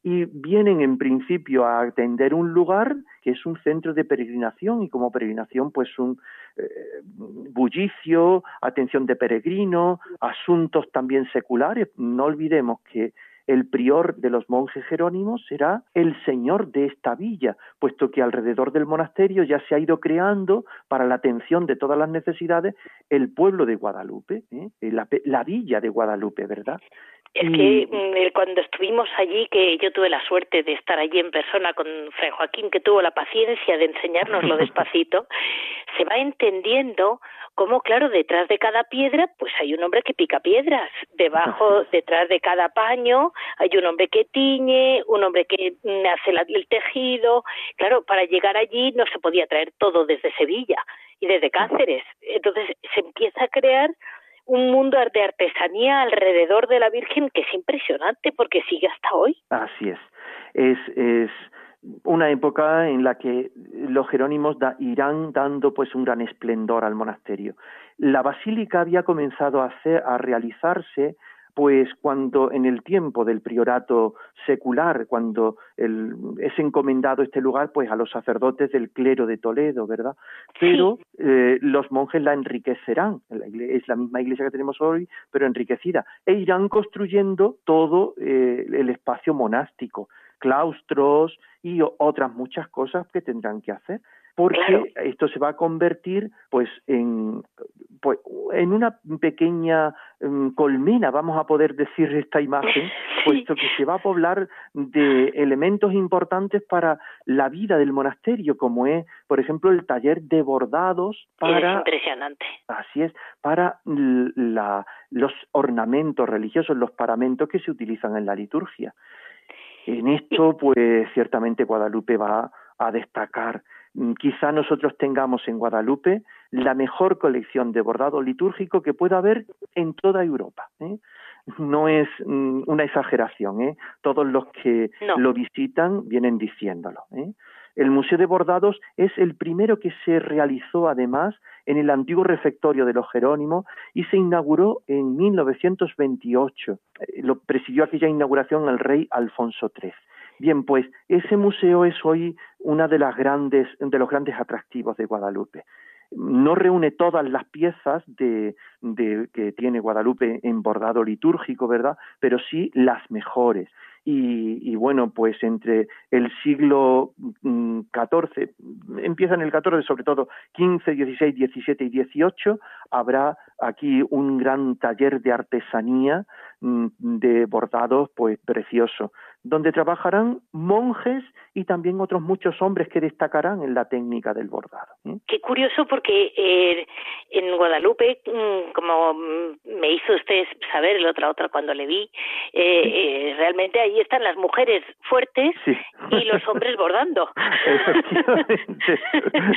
y vienen en principio a atender un lugar que es un centro de peregrinación y como peregrinación pues un eh, bullicio, atención de peregrino, asuntos también seculares. No olvidemos que el prior de los monjes jerónimos será el señor de esta villa, puesto que alrededor del monasterio ya se ha ido creando para la atención de todas las necesidades el pueblo de Guadalupe, ¿eh? la, la, villa de Guadalupe, ¿verdad? Es que mm, cuando estuvimos allí, que yo tuve la suerte de estar allí en persona con Fray Joaquín, que tuvo la paciencia de enseñárnoslo *laughs* despacito, se va entendiendo cómo, claro, detrás de cada piedra, pues hay un hombre que pica piedras. Debajo, detrás de cada paño, hay un hombre que tiñe, un hombre que mm, hace el tejido. Claro, para llegar allí no se podía traer todo desde Sevilla y desde Cáceres. Entonces se empieza a crear un mundo de artesanía alrededor de la Virgen que es impresionante porque sigue hasta hoy. Así es. Es, es una época en la que los jerónimos irán dando pues un gran esplendor al monasterio. La basílica había comenzado a, hacer, a realizarse pues cuando en el tiempo del priorato secular, cuando es encomendado este lugar, pues a los sacerdotes del clero de Toledo, ¿verdad? Pero eh, los monjes la enriquecerán, es la misma iglesia que tenemos hoy, pero enriquecida, e irán construyendo todo eh, el espacio monástico, claustros y otras muchas cosas que tendrán que hacer. Porque esto se va a convertir pues en pues, en una pequeña mm, colmena vamos a poder decir esta imagen *laughs* puesto que se va a poblar de elementos importantes para la vida del monasterio como es por ejemplo el taller de bordados para impresionante. Así es para la, los ornamentos religiosos los paramentos que se utilizan en la liturgia. En esto pues ciertamente Guadalupe va a destacar quizá nosotros tengamos en Guadalupe la mejor colección de bordado litúrgico que pueda haber en toda Europa. ¿eh? No es mm, una exageración, ¿eh? todos los que lo visitan vienen diciéndolo. ¿eh? El Museo de Bordados es el primero que se realizó además en el antiguo refectorio de los Jerónimos y se inauguró en 1928. Eh, lo presidió aquella inauguración el rey Alfonso XIII. Bien, pues ese museo es hoy una de las grandes de los grandes atractivos de Guadalupe no reúne todas las piezas de, que tiene Guadalupe en bordado litúrgico, ¿verdad? Pero sí las mejores. Y, bueno, pues entre el siglo XIV, mm, empieza en el XIV, sobre todo XV, XVI, XVII y XVIII, habrá aquí un gran taller de artesanía mm, de bordados, pues precioso donde trabajarán monjes y también otros muchos hombres que destacarán en la técnica del bordado. ¿eh? Qué curioso porque eh, en Guadalupe, mm, como me hizo usted saber el otra otra cuando le vi, eh, realmente ahí están las mujeres fuertes y los hombres bordando. *laughs*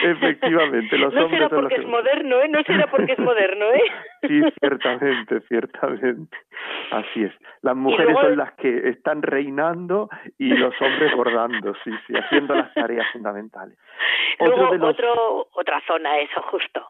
Efectivamente, efectivamente. Los no será porque es moderno, ¿eh? No será porque es moderno, ¿eh? *laughs* Sí, ciertamente, ciertamente. Así es. Las mujeres son las que están reinando y los hombres bordando, sí, sí, haciendo las tareas fundamentales. Luego, otra zona, eso justo.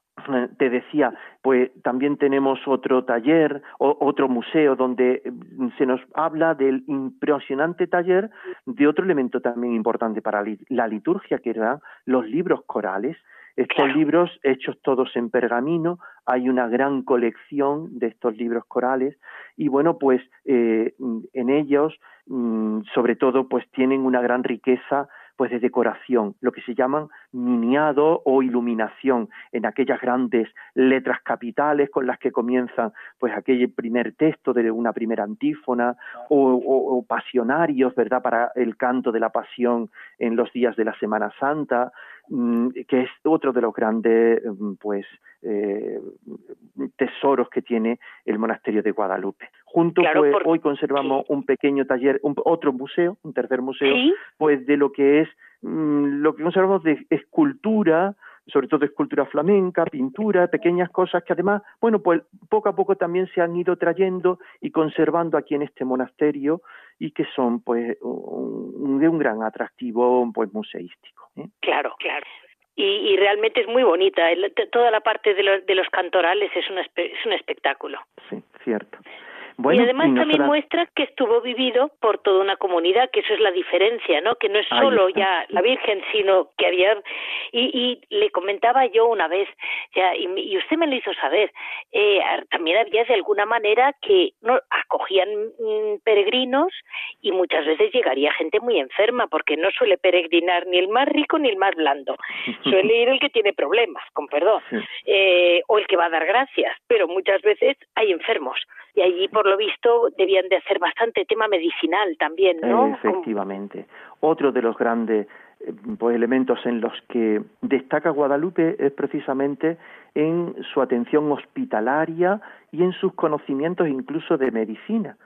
Te decía, pues también tenemos otro taller, o, otro museo donde mm, se nos habla del impresionante taller de otro elemento también importante para la liturgia, que eran los libros corales. Estos libros hechos todos en pergamino, hay una gran colección de estos libros corales y bueno, pues eh, en ellos, mm, sobre todo, pues tienen una gran riqueza pues de decoración, lo que se llaman miniado o iluminación en aquellas grandes letras capitales con las que comienzan pues aquel primer texto de una primera antífona o, pasionarios, ¿verdad?, para el canto de la pasión en los días de la Semana Santa, mm, que es otro de los grandes mm, pues eh, tesoros que tiene el monasterio de Guadalupe. Junto pues, hoy conservamos un pequeño taller, un, otro museo, un tercer museo, pues de lo que es lo que conservamos de escultura, sobre todo escultura flamenca, pintura, pequeñas cosas que además, bueno, pues poco a poco también se han ido trayendo y conservando aquí en este monasterio y que son pues de un gran atractivo pues museístico. ¿eh? Claro, claro y, realmente es muy bonita. toda la parte de los, de los cantorales es un, es un espectáculo. Sí, cierto y además también muestra que estuvo vivido por toda una comunidad, que eso es la diferencia, ¿no? Que no es solo ya la Virgen, sino que había... Y, y le comentaba yo una vez, ya, y, usted me lo hizo saber, eh, también había de alguna manera que no acogían mm, peregrinos y muchas veces llegaría gente muy enferma, porque no suele peregrinar ni el más rico ni el más blando. *laughs* Suele ir el que tiene problemas, con perdón, eh, o el que va a dar gracias, pero muchas veces hay enfermos y allí por lo visto debían de hacer bastante tema medicinal también, ¿no? Efectivamente. Otro de los grandes eh, pues, elementos en los que destaca Guadalupe es precisamente en su atención hospitalaria y en sus conocimientos incluso de medicina.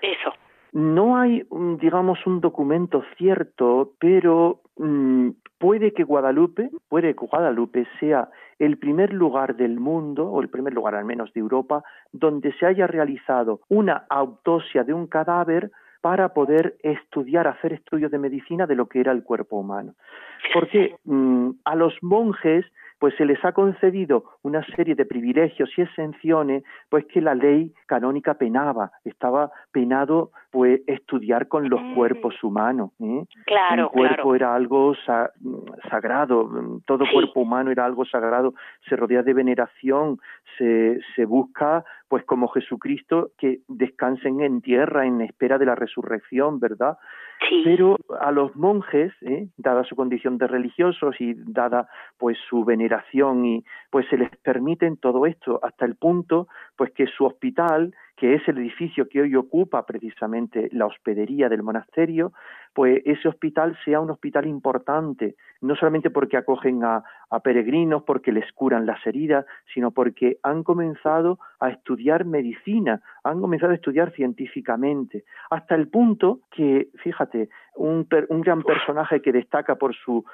Eso. No hay, mm, digamos, un documento cierto, pero mm, puede que Guadalupe, puede que Guadalupe sea el primer lugar del mundo, o el primer lugar al menos de Europa, donde se haya realizado una autopsia de un cadáver para poder estudiar, hacer estudios de medicina de lo que era el cuerpo humano. Porque mm, a los monjes pues se les ha concedido una serie de privilegios y exenciones, pues que la ley canónica penaba, estaba penado pues estudiar con los mm. cuerpos humanos. ¿eh? Claro, El cuerpo era algo sagrado, todo cuerpo humano era algo sagrado, se rodea de veneración, se, se busca pues como Jesucristo que descansen en tierra en espera de la resurrección, ¿verdad? Pero a los monjes, ¿eh? dada su condición de religiosos y dada pues su veneración y pues se les permiten todo esto hasta el punto pues que su hospital que es el edificio que hoy ocupa precisamente la hospedería del monasterio, pues ese hospital sea un hospital importante, no solamente porque acogen a, peregrinos, porque les curan las heridas, sino porque han comenzado a estudiar medicina, han comenzado a estudiar científicamente, hasta el punto que, fíjate, un, gran personaje que destaca por su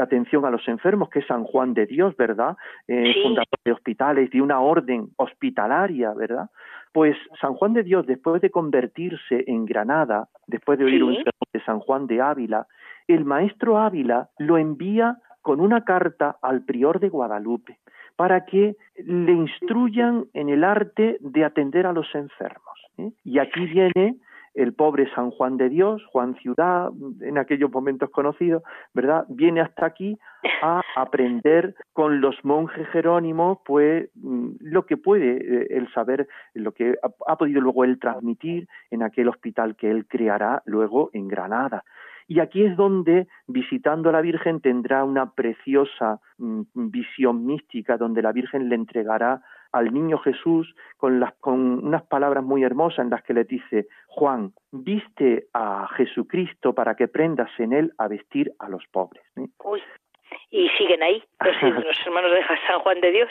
atención a los enfermos, que es San Juan de Dios, ¿verdad? Eh, fundador de hospitales, de una orden hospitalaria, ¿verdad? Pues San Juan de Dios, después de convertirse en Granada, después de oír un sermón de San Juan de Ávila, el maestro Ávila lo envía con una carta al prior de Guadalupe, para que le instruyan en el arte de atender a los enfermos. ¿eh? Y aquí viene el pobre San Juan de Dios, Juan Ciudad, en aquellos momentos conocidos, ¿verdad? Viene hasta aquí a aprender con los monjes jerónimos, pues mm, lo que puede eh, él saber, lo que ha, podido luego él transmitir en aquel hospital que él creará luego en Granada. Y aquí es donde, visitando a la Virgen, tendrá una preciosa mm, visión mística, donde la Virgen le entregará al niño Jesús con, las, con unas palabras muy hermosas en las que le dice, Juan, viste a Jesucristo para que prendas en él a vestir a los pobres. Uy. Y siguen ahí los, *laughs* los, hermanos de San Juan de Dios.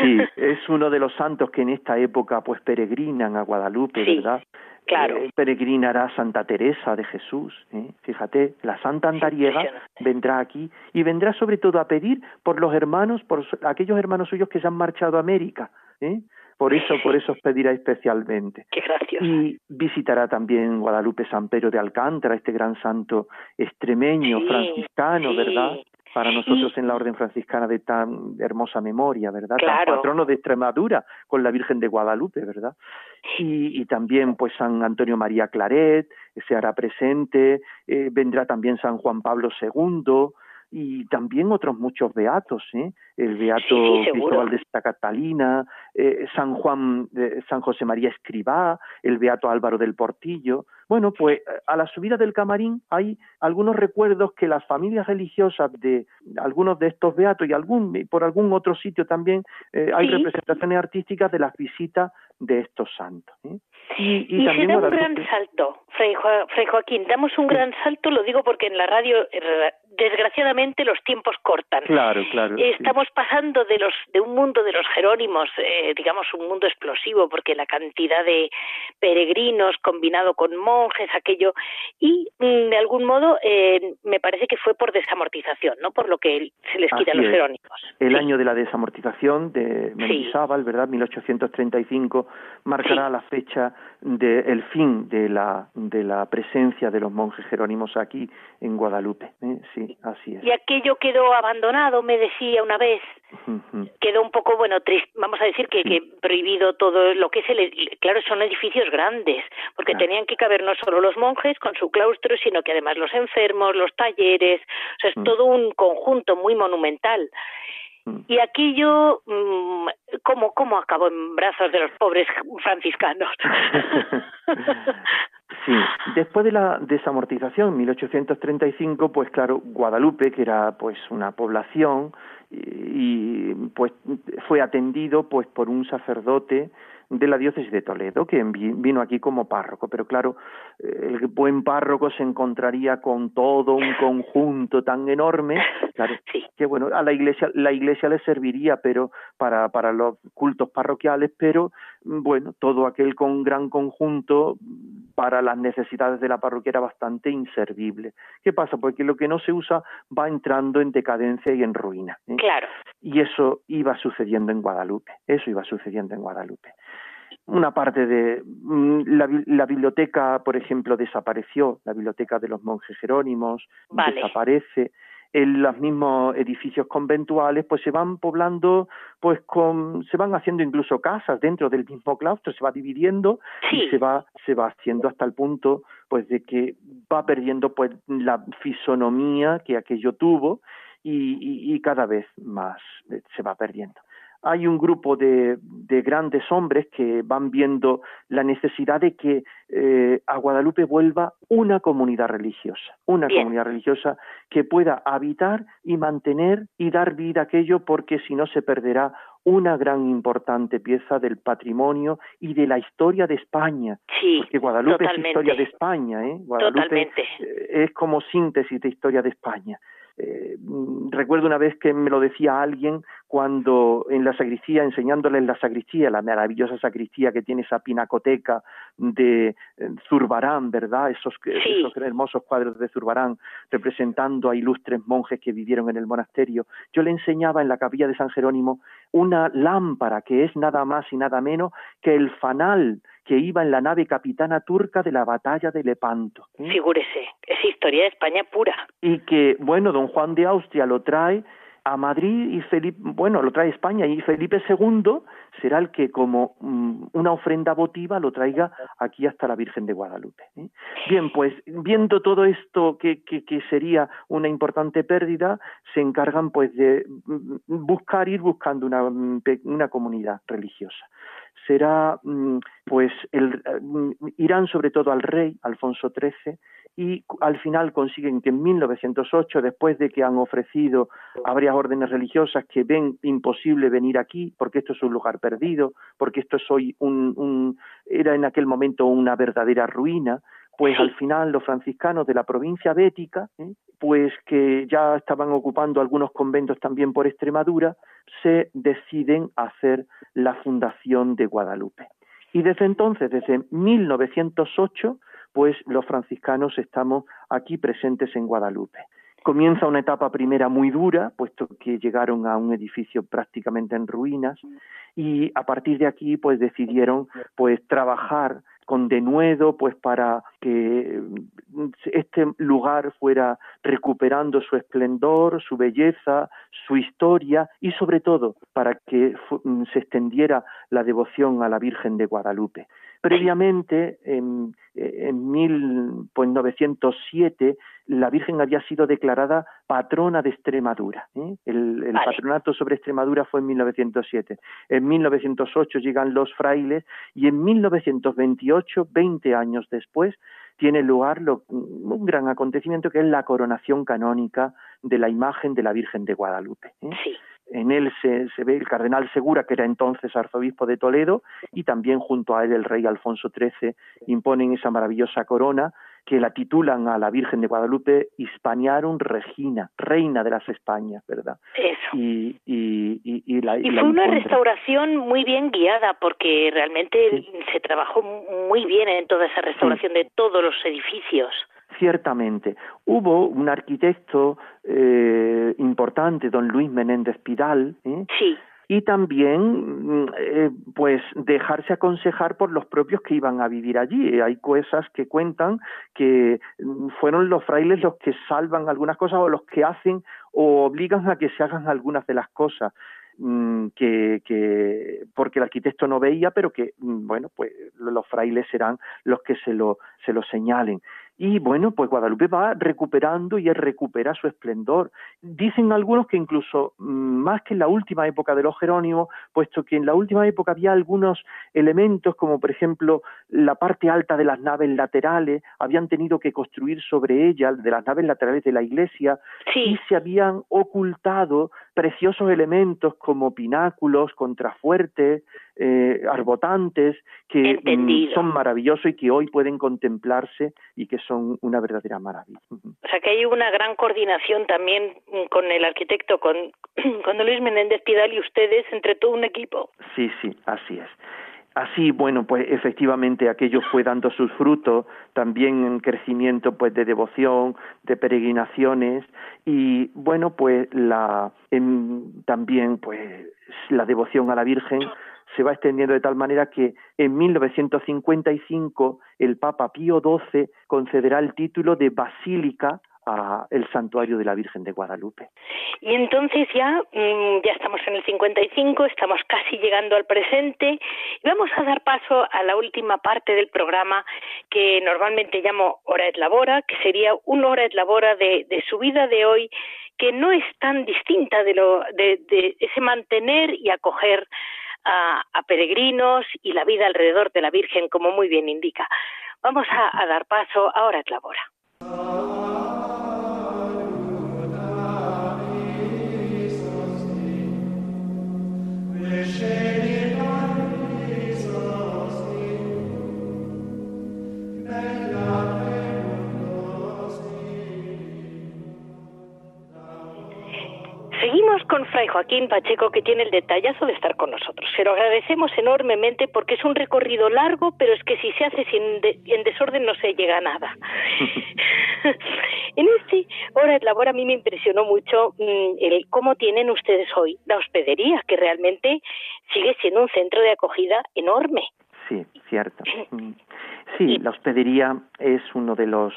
Sí, *laughs* es uno de los santos que en esta época pues peregrinan a Guadalupe, ¿verdad? Claro. Eh, peregrinará Santa Teresa de Jesús. ¿eh? Fíjate, la Santa Andariega vendrá aquí y vendrá sobre todo a pedir por los hermanos, por aquellos hermanos suyos que se han marchado a América. ¿eh? Por eso, por eso os pedirá especialmente. Qué gracioso. Y visitará también Guadalupe San Pedro de Alcántara, este gran santo extremeño, franciscano, ¿verdad? Para nosotros en la orden franciscana de tan hermosa memoria, ¿verdad? Claro. patrono de Extremadura con la Virgen de Guadalupe, ¿verdad? Y, y también pues San Antonio María Claret se hará presente, eh, vendrá también San Juan Pablo II, y también otros muchos beatos, ¿eh? el beato Cristóbal de Santa Catalina, eh, San Juan, eh, San José María Escribá, el beato Álvaro del Portillo. Bueno, pues a la subida del camarín hay algunos recuerdos que las familias religiosas de algunos de estos beatos y algún por algún otro sitio también eh, hay representaciones artísticas de las visitas de estos santos. ¿Eh? Y, y, se da un gran salto, Fray, Joaquín, damos un gran salto, lo digo porque en la radio desgraciadamente los tiempos cortan. Claro, claro. Estamos pasando de los de un mundo de los jerónimos, eh, digamos un mundo explosivo, porque la cantidad de peregrinos combinado con monjes, aquello, y mm, de algún modo eh, me parece que fue por desamortización, no por lo que se les quita a los jerónimos. El año de la desamortización de Mendizábal, ¿verdad? 1835 marcará la fecha del fin de la de la presencia de los monjes jerónimos aquí en Guadalupe. ¿eh? Sí, así es. Y aquello quedó abandonado, me decía una vez. Quedó un poco, bueno, triste, vamos a decir que, que, prohibido todo lo que es el. Claro, son edificios grandes, porque tenían que caber no solo los monjes con su claustro, sino que además los enfermos, los talleres, o sea, es todo un conjunto muy monumental. Y aquello, mm, ¿cómo, ¿cómo acabó en brazos de los pobres franciscanos? *laughs* Sí, después de la desamortización, 1835, pues claro, Guadalupe, que era pues una población, y, pues fue atendido pues por un sacerdote de la diócesis de Toledo, que vino aquí como párroco, pero claro, el buen párroco se encontraría con todo un conjunto tan enorme, claro, *laughs* que bueno, a la iglesia, la iglesia le serviría, pero para, para los cultos parroquiales, pero bueno, todo aquel con gran conjunto para las necesidades de la parroquia era bastante inservible. ¿Qué pasa? Porque lo que no se usa va entrando en decadencia y en ruina. ¿eh? Claro. Y eso iba sucediendo en Guadalupe, eso iba sucediendo en Guadalupe una parte de mm, la, biblioteca, por ejemplo, desapareció, la biblioteca de los monjes jerónimos desaparece, en los mismos edificios conventuales pues se van poblando pues con se van haciendo incluso casas dentro del mismo claustro se va dividiendo y se va se va haciendo hasta el punto pues de que va perdiendo pues la fisonomía que aquello tuvo y, y cada vez más eh, se va perdiendo hay un grupo de, grandes hombres que van viendo la necesidad de que eh, a Guadalupe vuelva una comunidad religiosa, una comunidad religiosa que pueda habitar y mantener y dar vida a aquello porque si no se perderá una gran importante pieza del patrimonio y de la historia de España. Sí, porque Guadalupe es historia de España, ¿eh? Guadalupe es como síntesis de historia de España. Eh, recuerdo una vez que me lo decía alguien cuando en la sacristía, enseñándoles la sacristía, la maravillosa sacristía que tiene esa pinacoteca de eh, Zurbarán, ¿verdad? Esos, esos hermosos cuadros de Zurbarán representando a ilustres monjes que vivieron en el monasterio. Yo le enseñaba en la capilla de San Jerónimo una lámpara que es nada más y nada menos que el fanal que iba en la nave capitana turca de la batalla de Lepanto. Figúrese, es historia de España pura. Y que, bueno, don Juan de Austria lo trae a Madrid y Felipe, bueno, lo trae España y Felipe II será el que como mm, una ofrenda votiva lo traiga aquí hasta la Virgen de Guadalupe. ¿eh? Bien, pues viendo todo esto que, que, que, sería una importante pérdida, se encargan pues de mm, buscar, ir buscando una, mm, una comunidad religiosa será pues el, irán sobre todo al rey Alfonso XIII y al final consiguen que en 1908, después de que han ofrecido a varias órdenes religiosas que ven imposible venir aquí, porque esto es un lugar perdido, porque esto es hoy un, un era en aquel momento una verdadera ruina, pues al final los franciscanos de la provincia bética, ¿eh? pues que ya estaban ocupando algunos conventos también por Extremadura, se deciden hacer la fundación de Guadalupe. Y desde entonces, desde 1908, pues los franciscanos estamos aquí presentes en Guadalupe. Comienza una etapa primera muy dura, puesto que llegaron a un edificio prácticamente en ruinas, y a partir de aquí, pues decidieron pues trabajar con denuedo, pues para que este lugar fuera recuperando su esplendor, su belleza, su historia y sobre todo para que se extendiera la devoción a la Virgen de Guadalupe. Previamente, en, en 1907, pues, la Virgen había sido declarada patrona de Extremadura. ¿eh? El, patronato sobre Extremadura fue en 1907. En 1908 llegan los frailes y en 1928, 20 años después, tiene lugar un gran acontecimiento que es la coronación canónica de la imagen de la Virgen de Guadalupe. ¿eh? Sí en él se, ve el cardenal Segura, que era entonces arzobispo de Toledo, y también junto a él el rey Alfonso XIII imponen esa maravillosa corona que la titulan a la Virgen de Guadalupe Hispaniarum Regina, reina de las Españas, ¿verdad? Eso. Y, y, y, la, y fue una restauración muy bien guiada, porque realmente se trabajó muy bien en toda esa restauración de todos los edificios. Ciertamente. Hubo un arquitecto eh, importante, don Luis Menéndez Pidal, ¿eh? sí. y también mm, eh, pues dejarse aconsejar por los propios que iban a vivir allí. Hay cosas que cuentan que mm, fueron los frailes los que salvan algunas cosas o los que hacen o obligan a que se hagan algunas de las cosas mm, que, que porque el arquitecto no veía, pero que bueno, pues los frailes serán los que se lo se lo señalen. Y bueno, pues Guadalupe va recuperando y recupera su esplendor. Dicen algunos que incluso mm, más que en la última época de los Jerónimos, puesto que en la última época había algunos elementos, como por ejemplo la parte alta de las naves laterales, habían tenido que construir sobre ellas, de las naves laterales de la iglesia, y se habían ocultado preciosos elementos como pináculos, contrafuertes, eh, arbotantes, que mm, son maravillosos y que hoy pueden contemplarse y que son una verdadera maravilla. O sea que hay una gran coordinación también con el arquitecto, con, *clears throat* con Luis Menéndez Pidal y ustedes entre todo un equipo. Sí, sí, así es. Así, bueno, pues efectivamente aquello fue dando sus frutos, también en crecimiento pues de devoción, de peregrinaciones y bueno, pues la también pues la devoción a la Virgen se va extendiendo de tal manera que en 1955 el Papa Pío XII concederá el título de Basílica el santuario de la Virgen de Guadalupe. Y entonces ya, mm, ya estamos en el 55, estamos casi llegando al presente y vamos a dar paso a la última parte del programa que normalmente llamo Hora et Labora, que sería una hora et labora de, de su vida de hoy que no es tan distinta de, lo, de, de ese mantener y acoger a, peregrinos y la vida alrededor de la Virgen, como muy bien indica. Vamos a, dar paso ahora a Labora. Con Fray Joaquín Pacheco, que tiene el detallazo de estar con nosotros. Se lo agradecemos enormemente porque es un recorrido largo, pero es que si se hace sin en desorden no se llega a nada. *laughs* en este hora de labor a mí me impresionó mucho mm, el cómo tienen ustedes hoy la hospedería, que realmente sigue siendo un centro de acogida enorme. Sí, cierto. *laughs* Sí, la hospedería es uno de los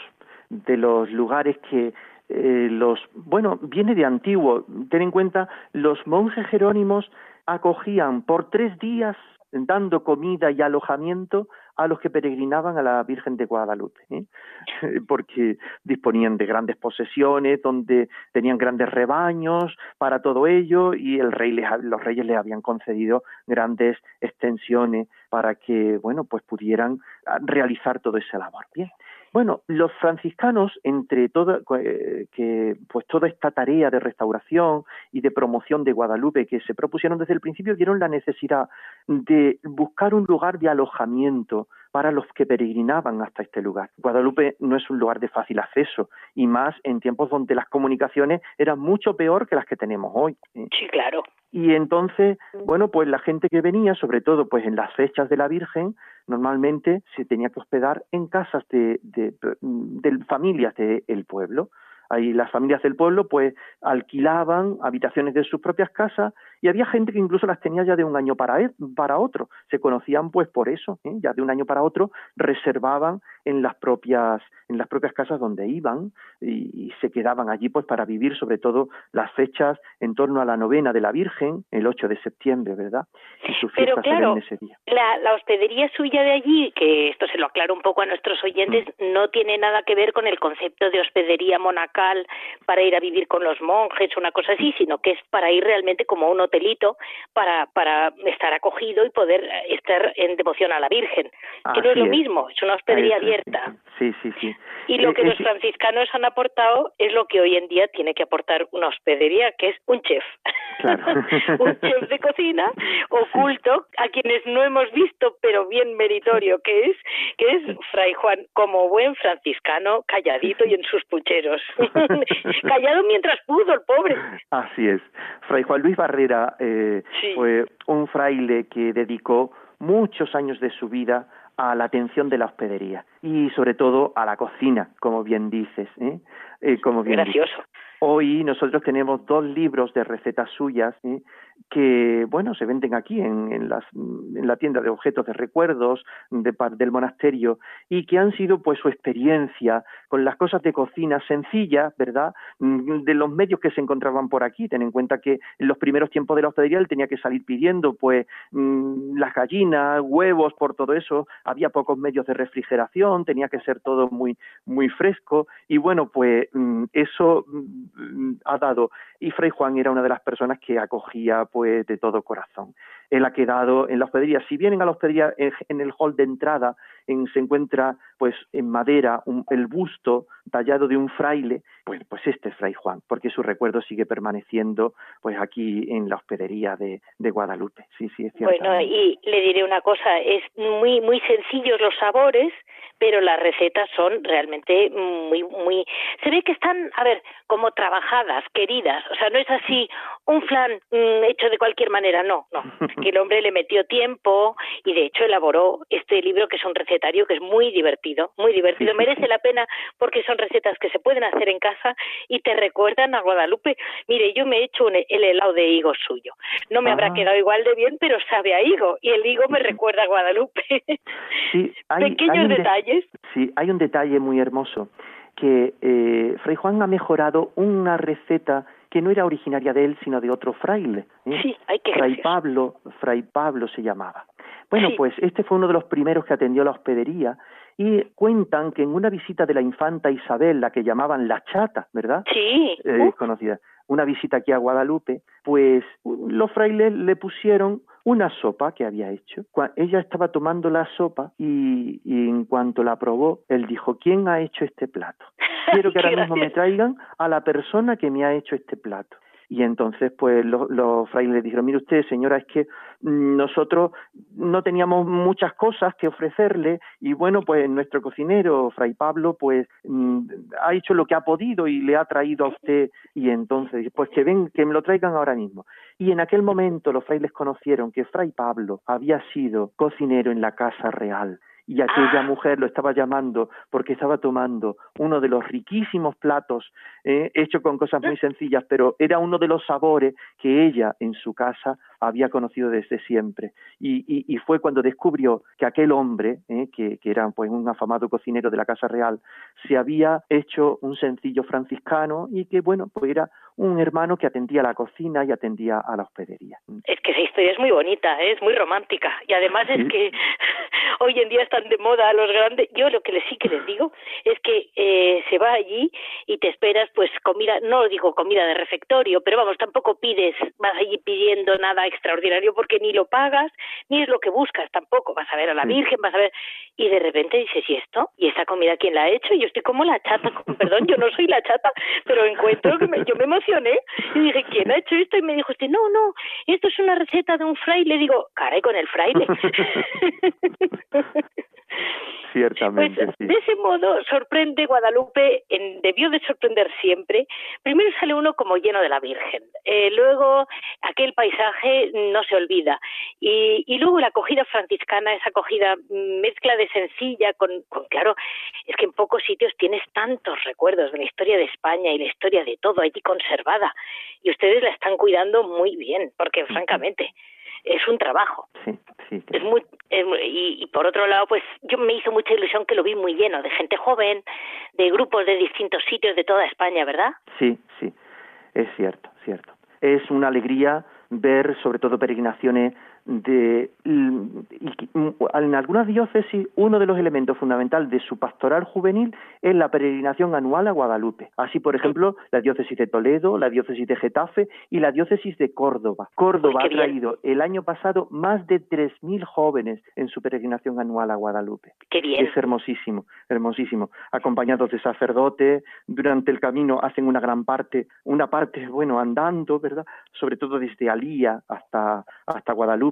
de los lugares que eh, los, bueno, viene de antiguo. Ten en cuenta, los monjes jerónimos acogían por tres días dando comida y alojamiento a los que peregrinaban a la Virgen de Guadalupe, ¿eh? *laughs* porque disponían de grandes posesiones, donde tenían grandes rebaños para todo ello y el rey los reyes les habían concedido grandes extensiones para que, bueno, pues pudieran realizar todo ese labor. Bien. Bueno, los franciscanos, entre toda, eh, que, pues toda esta tarea de restauración y de promoción de Guadalupe que se propusieron desde el principio, vieron la necesidad de buscar un lugar de alojamiento para los que peregrinaban hasta este lugar. Guadalupe no es un lugar de fácil acceso y más en tiempos donde las comunicaciones eran mucho peor que las que tenemos hoy. ¿eh? Sí, claro. Y entonces, bueno, pues la gente que venía, sobre todo pues en las fechas de la Virgen, normalmente se tenía que hospedar en casas de, de, de familias del pueblo. Ahí las familias del pueblo pues alquilaban habitaciones de sus propias casas y había gente que incluso las tenía ya de un año para, e, para otro. Se conocían pues por eso, ¿eh? ya de un año para otro reservaban en las propias en las propias casas donde iban y, se quedaban allí pues para vivir sobre todo las fechas en torno a la novena de la Virgen, el 8 de septiembre, ¿verdad? Pero claro, La, la hospedería suya de allí, que esto se lo aclaro un poco a nuestros oyentes, mm. no tiene nada que ver con el concepto de hospedería monacal para ir a vivir con los monjes, una cosa así, sino que es para ir realmente como un hotelito para, para estar acogido y poder estar en devoción a la Virgen, que no es lo mismo, es una hospedería abierta. Sí, sí, sí. Y lo eh, que los franciscanos han aportado es lo que hoy en día tiene que aportar una hospedería, que es un chef. *laughs* un chef de cocina *laughs* oculto, a quienes no hemos visto, pero bien meritorio que es, que es Fray Juan, como buen franciscano, calladito y en sus pucheros. *laughs* Callado mientras pudo, el pobre. Así es. Fray Juan Luis Barrera eh, fue un fraile que dedicó muchos años de su vida a la atención de la hospedería y sobre todo a la cocina, como bien dices. ¿eh? Eh, como bien Gracioso. Hoy nosotros tenemos dos libros de recetas suyas ¿eh? Que, bueno, se venden aquí en, en, las, en, la tienda de objetos de recuerdos de, del monasterio y que han sido, pues, su experiencia con las cosas de cocina sencillas, ¿verdad? Mm, de los medios que se encontraban por aquí. Ten en cuenta que en los primeros tiempos de la hospedería él tenía que salir pidiendo, pues, mm, las gallinas, huevos, por todo eso. Había pocos medios de refrigeración, tenía que ser todo muy, muy fresco y, bueno, pues, mm, eso ha dado. Y Fray Juan era una de las personas que acogía pues de todo corazón. Él ha quedado en la hospedería. Si vienen a la hospedería en, el hall de entrada se encuentra pues en madera el busto tallado de un fraile, pues, pues este es Fray Juan, porque su recuerdo sigue permaneciendo pues aquí en la hospedería de, de Guadalupe. Sí, sí, es cierto. Bueno, y le diré una cosa, es muy, muy sencillos los sabores, pero las recetas son realmente muy, muy, se ve que están, a ver, como trabajadas, queridas, o sea, no es así un flan mm, hecho de cualquier manera, no, no, *laughs* que el hombre le metió tiempo y de hecho elaboró este libro que es un recetario que es muy divertido, muy divertido, merece la pena porque son recetas que se pueden hacer en casa y te recuerdan a Guadalupe. Mire, yo me he hecho el helado de higo suyo, no me habrá ah. quedado igual de bien, pero sabe a higo y el higo me recuerda a Guadalupe. Sí, *laughs* Pequeños detalles. Sí, hay un detalle muy hermoso que eh, Fray Juan ha mejorado una receta que no era originaria de él, sino de otro fraile. ¿eh? Sí, hay que Fray Pablo, Fray Pablo se llamaba. Bueno, pues este fue uno de los primeros que atendió la hospedería y cuentan que en una visita de la infanta Isabel, la que llamaban la chata, ¿verdad? Sí. Eh, conocida. Una visita aquí a Guadalupe, pues los frailes le pusieron una sopa que había hecho. Ella estaba tomando la sopa y, en cuanto la probó, él dijo, ¿quién ha hecho este plato? *laughs* Quiero que ahora mismo me traigan a la persona que me ha hecho este plato. Y entonces, pues los, frailes le dijeron, mire usted, señora, es que nosotros no teníamos muchas cosas que ofrecerle y bueno, pues nuestro cocinero, Fray Pablo, pues mm, ha hecho lo que ha podido y le ha traído a usted y entonces, pues que ven, que me lo traigan ahora mismo. Y en aquel momento los frailes conocieron que Fray Pablo había sido cocinero en la casa real y aquella Ah. mujer lo estaba llamando porque estaba tomando uno de los riquísimos platos eh, hecho con cosas muy sencillas, pero era uno de los sabores que ella en su casa había conocido desde siempre. Y, y- y fue cuando descubrió que aquel hombre, eh, que, que era pues un afamado cocinero de la Casa Real, se había hecho un sencillo franciscano y que, bueno, pues era un hermano que atendía a la cocina y atendía a la hospedería. Es que esa historia es muy bonita, ¿eh? es muy romántica. Y además Sí. es que *laughs* hoy en día están de moda los grandes. Yo lo que les sí que les digo es que eh, se va allí y te esperas pues comida, no digo comida de refectorio, pero vamos, tampoco pides, vas allí pidiendo nada extraordinario porque ni lo pagas, ni es lo que buscas tampoco. Vas a ver a la Sí. Virgen, vas a ver... Y de repente dices, ¿y esto? ¿Y esta comida quién la ha hecho? Y yo estoy como la chata, *laughs* con perdón, yo no soy la chata, pero encuentro que me- yo me emocioné y dije, ¿quién ha hecho esto? Y me dijo usted, no, no, esto es una receta de un fraile. Digo, caray, con el fraile. *laughs* Ciertamente, Pues sí. de ese modo sorprende Guadalupe, en- debió de sorprender siempre. Primero sale uno como lleno de la Virgen, eh, luego aquel paisaje no se olvida y, y luego la acogida franciscana, esa acogida mm, mezcla de sencilla con, con, claro, es que en pocos sitios tienes tantos recuerdos de la historia de España y la historia de todo allí conservada y ustedes la están cuidando muy bien, porque francamente es un trabajo. Sí, sí, Es muy, es muy- y, y por otro lado, pues yo me hizo mucha ilusión que lo vi muy lleno de gente joven, de grupos de distintos sitios de toda España, ¿verdad? sí, sí, es cierto, cierto. Es una alegría ver sobre todo peregrinaciones de y que- en algunas diócesis uno de los elementos fundamentales de su pastoral juvenil es la peregrinación anual a Guadalupe. Así, por ejemplo, la diócesis de Toledo, la diócesis de Getafe y la diócesis de Córdoba. Córdoba ha bien. traído el año pasado más de 3.000 jóvenes en su peregrinación anual a Guadalupe. Qué bien. Es hermosísimo, hermosísimo. Acompañados de sacerdotes, durante el camino hacen una gran parte, una parte, bueno, andando, ¿verdad? Sobre todo desde Alía hasta, hasta Guadalupe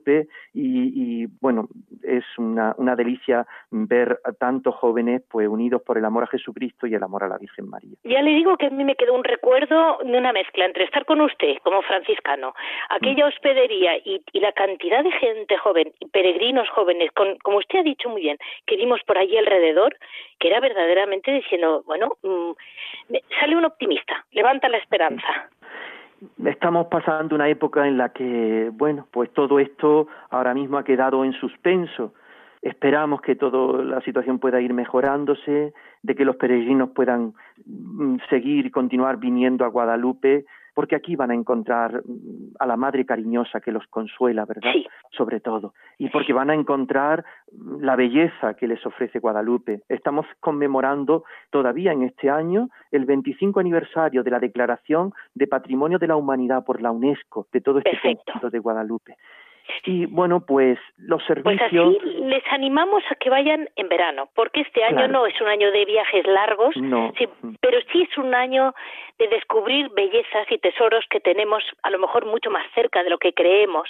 y, y, bueno, es una, una delicia ver a tantos jóvenes pues unidos por el amor a Jesucristo y el amor a la Virgen María. Ya le digo que a mí me quedó un recuerdo de una mezcla entre estar con usted como franciscano, aquella hospedería y, y la cantidad de gente joven peregrinos jóvenes, con, como usted ha dicho muy bien, que vimos por allí alrededor, que era verdaderamente diciendo, bueno, mm, me- sale un optimista, levanta la esperanza. Estamos pasando una época en la que, bueno, pues todo esto ahora mismo ha quedado en suspenso. Esperamos que toda la situación pueda ir mejorándose, de que los peregrinos puedan mm, seguir y continuar viniendo a Guadalupe, porque aquí van a encontrar mm, a la Madre cariñosa que los consuela, ¿verdad? Sí. Sobre todo. Y porque van a encontrar mm, la belleza que les ofrece Guadalupe. Estamos conmemorando todavía en este año el 25 aniversario de la Declaración de Patrimonio de la Humanidad por la UNESCO de todo este Perfecto. conjunto de Guadalupe. Y bueno, pues los Pues servicios así les animamos a que vayan en verano, porque este año Claro. no es un año de viajes largos, no. sí, pero sí es un año de descubrir bellezas y tesoros que tenemos a lo mejor mucho más cerca de lo que creemos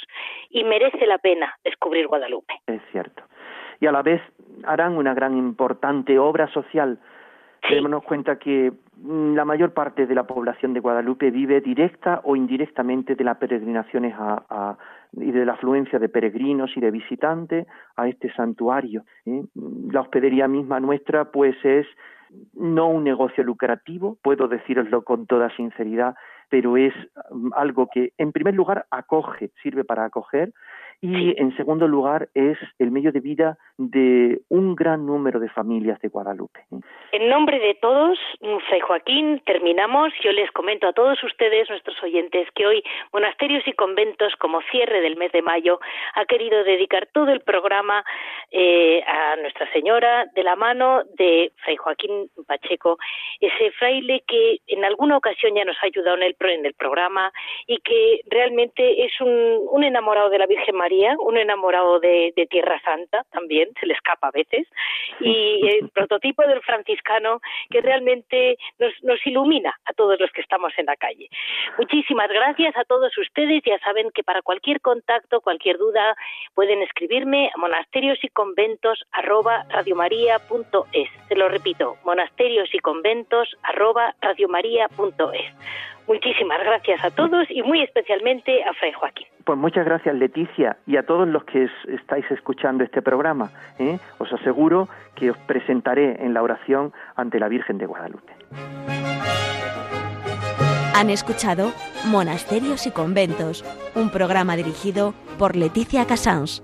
y merece la pena descubrir Guadalupe. Es cierto. Y a la vez harán una gran importante obra social. Sí. Démonos cuenta que mm, la mayor parte de la población de Guadalupe vive directa o indirectamente de las peregrinaciones a, a- y de la afluencia de peregrinos y de visitantes a este santuario. ¿eh? La hospedería misma nuestra, pues, es no un negocio lucrativo, puedo deciroslo con toda sinceridad, pero es mm, algo que, en primer lugar, acoge, sirve para acoger, y en segundo lugar es el medio de vida de un gran número de familias de Guadalupe. En nombre de todos, Fray Joaquín, terminamos. Yo les comento a todos ustedes, nuestros oyentes, que hoy Monasterios y Conventos, como cierre del mes de mayo, ha querido dedicar todo el programa eh, a Nuestra Señora de la mano de Fray Joaquín Pacheco, ese fraile que en alguna ocasión ya nos ha ayudado en el, en el programa y que realmente es un, enamorado de la Virgen María, un enamorado de, de Tierra Santa también, se le escapa a veces, y el *laughs* prototipo del franciscano que realmente nos, nos ilumina a todos los que estamos en la calle. Muchísimas gracias a todos ustedes. Ya saben que para cualquier contacto, cualquier duda, pueden escribirme a monasterios y conventos arroba radiomaria.es. Se lo repito, monasterios y conventos arroba radiomaria.es. Muchísimas gracias a todos y muy especialmente a Fray Joaquín. Pues muchas gracias Leticia y a todos los que estáis escuchando este programa. ¿eh? Os aseguro que os presentaré en la oración ante la Virgen de Guadalupe. Han escuchado Monasterios y Conventos, un programa dirigido por Leticia Casans.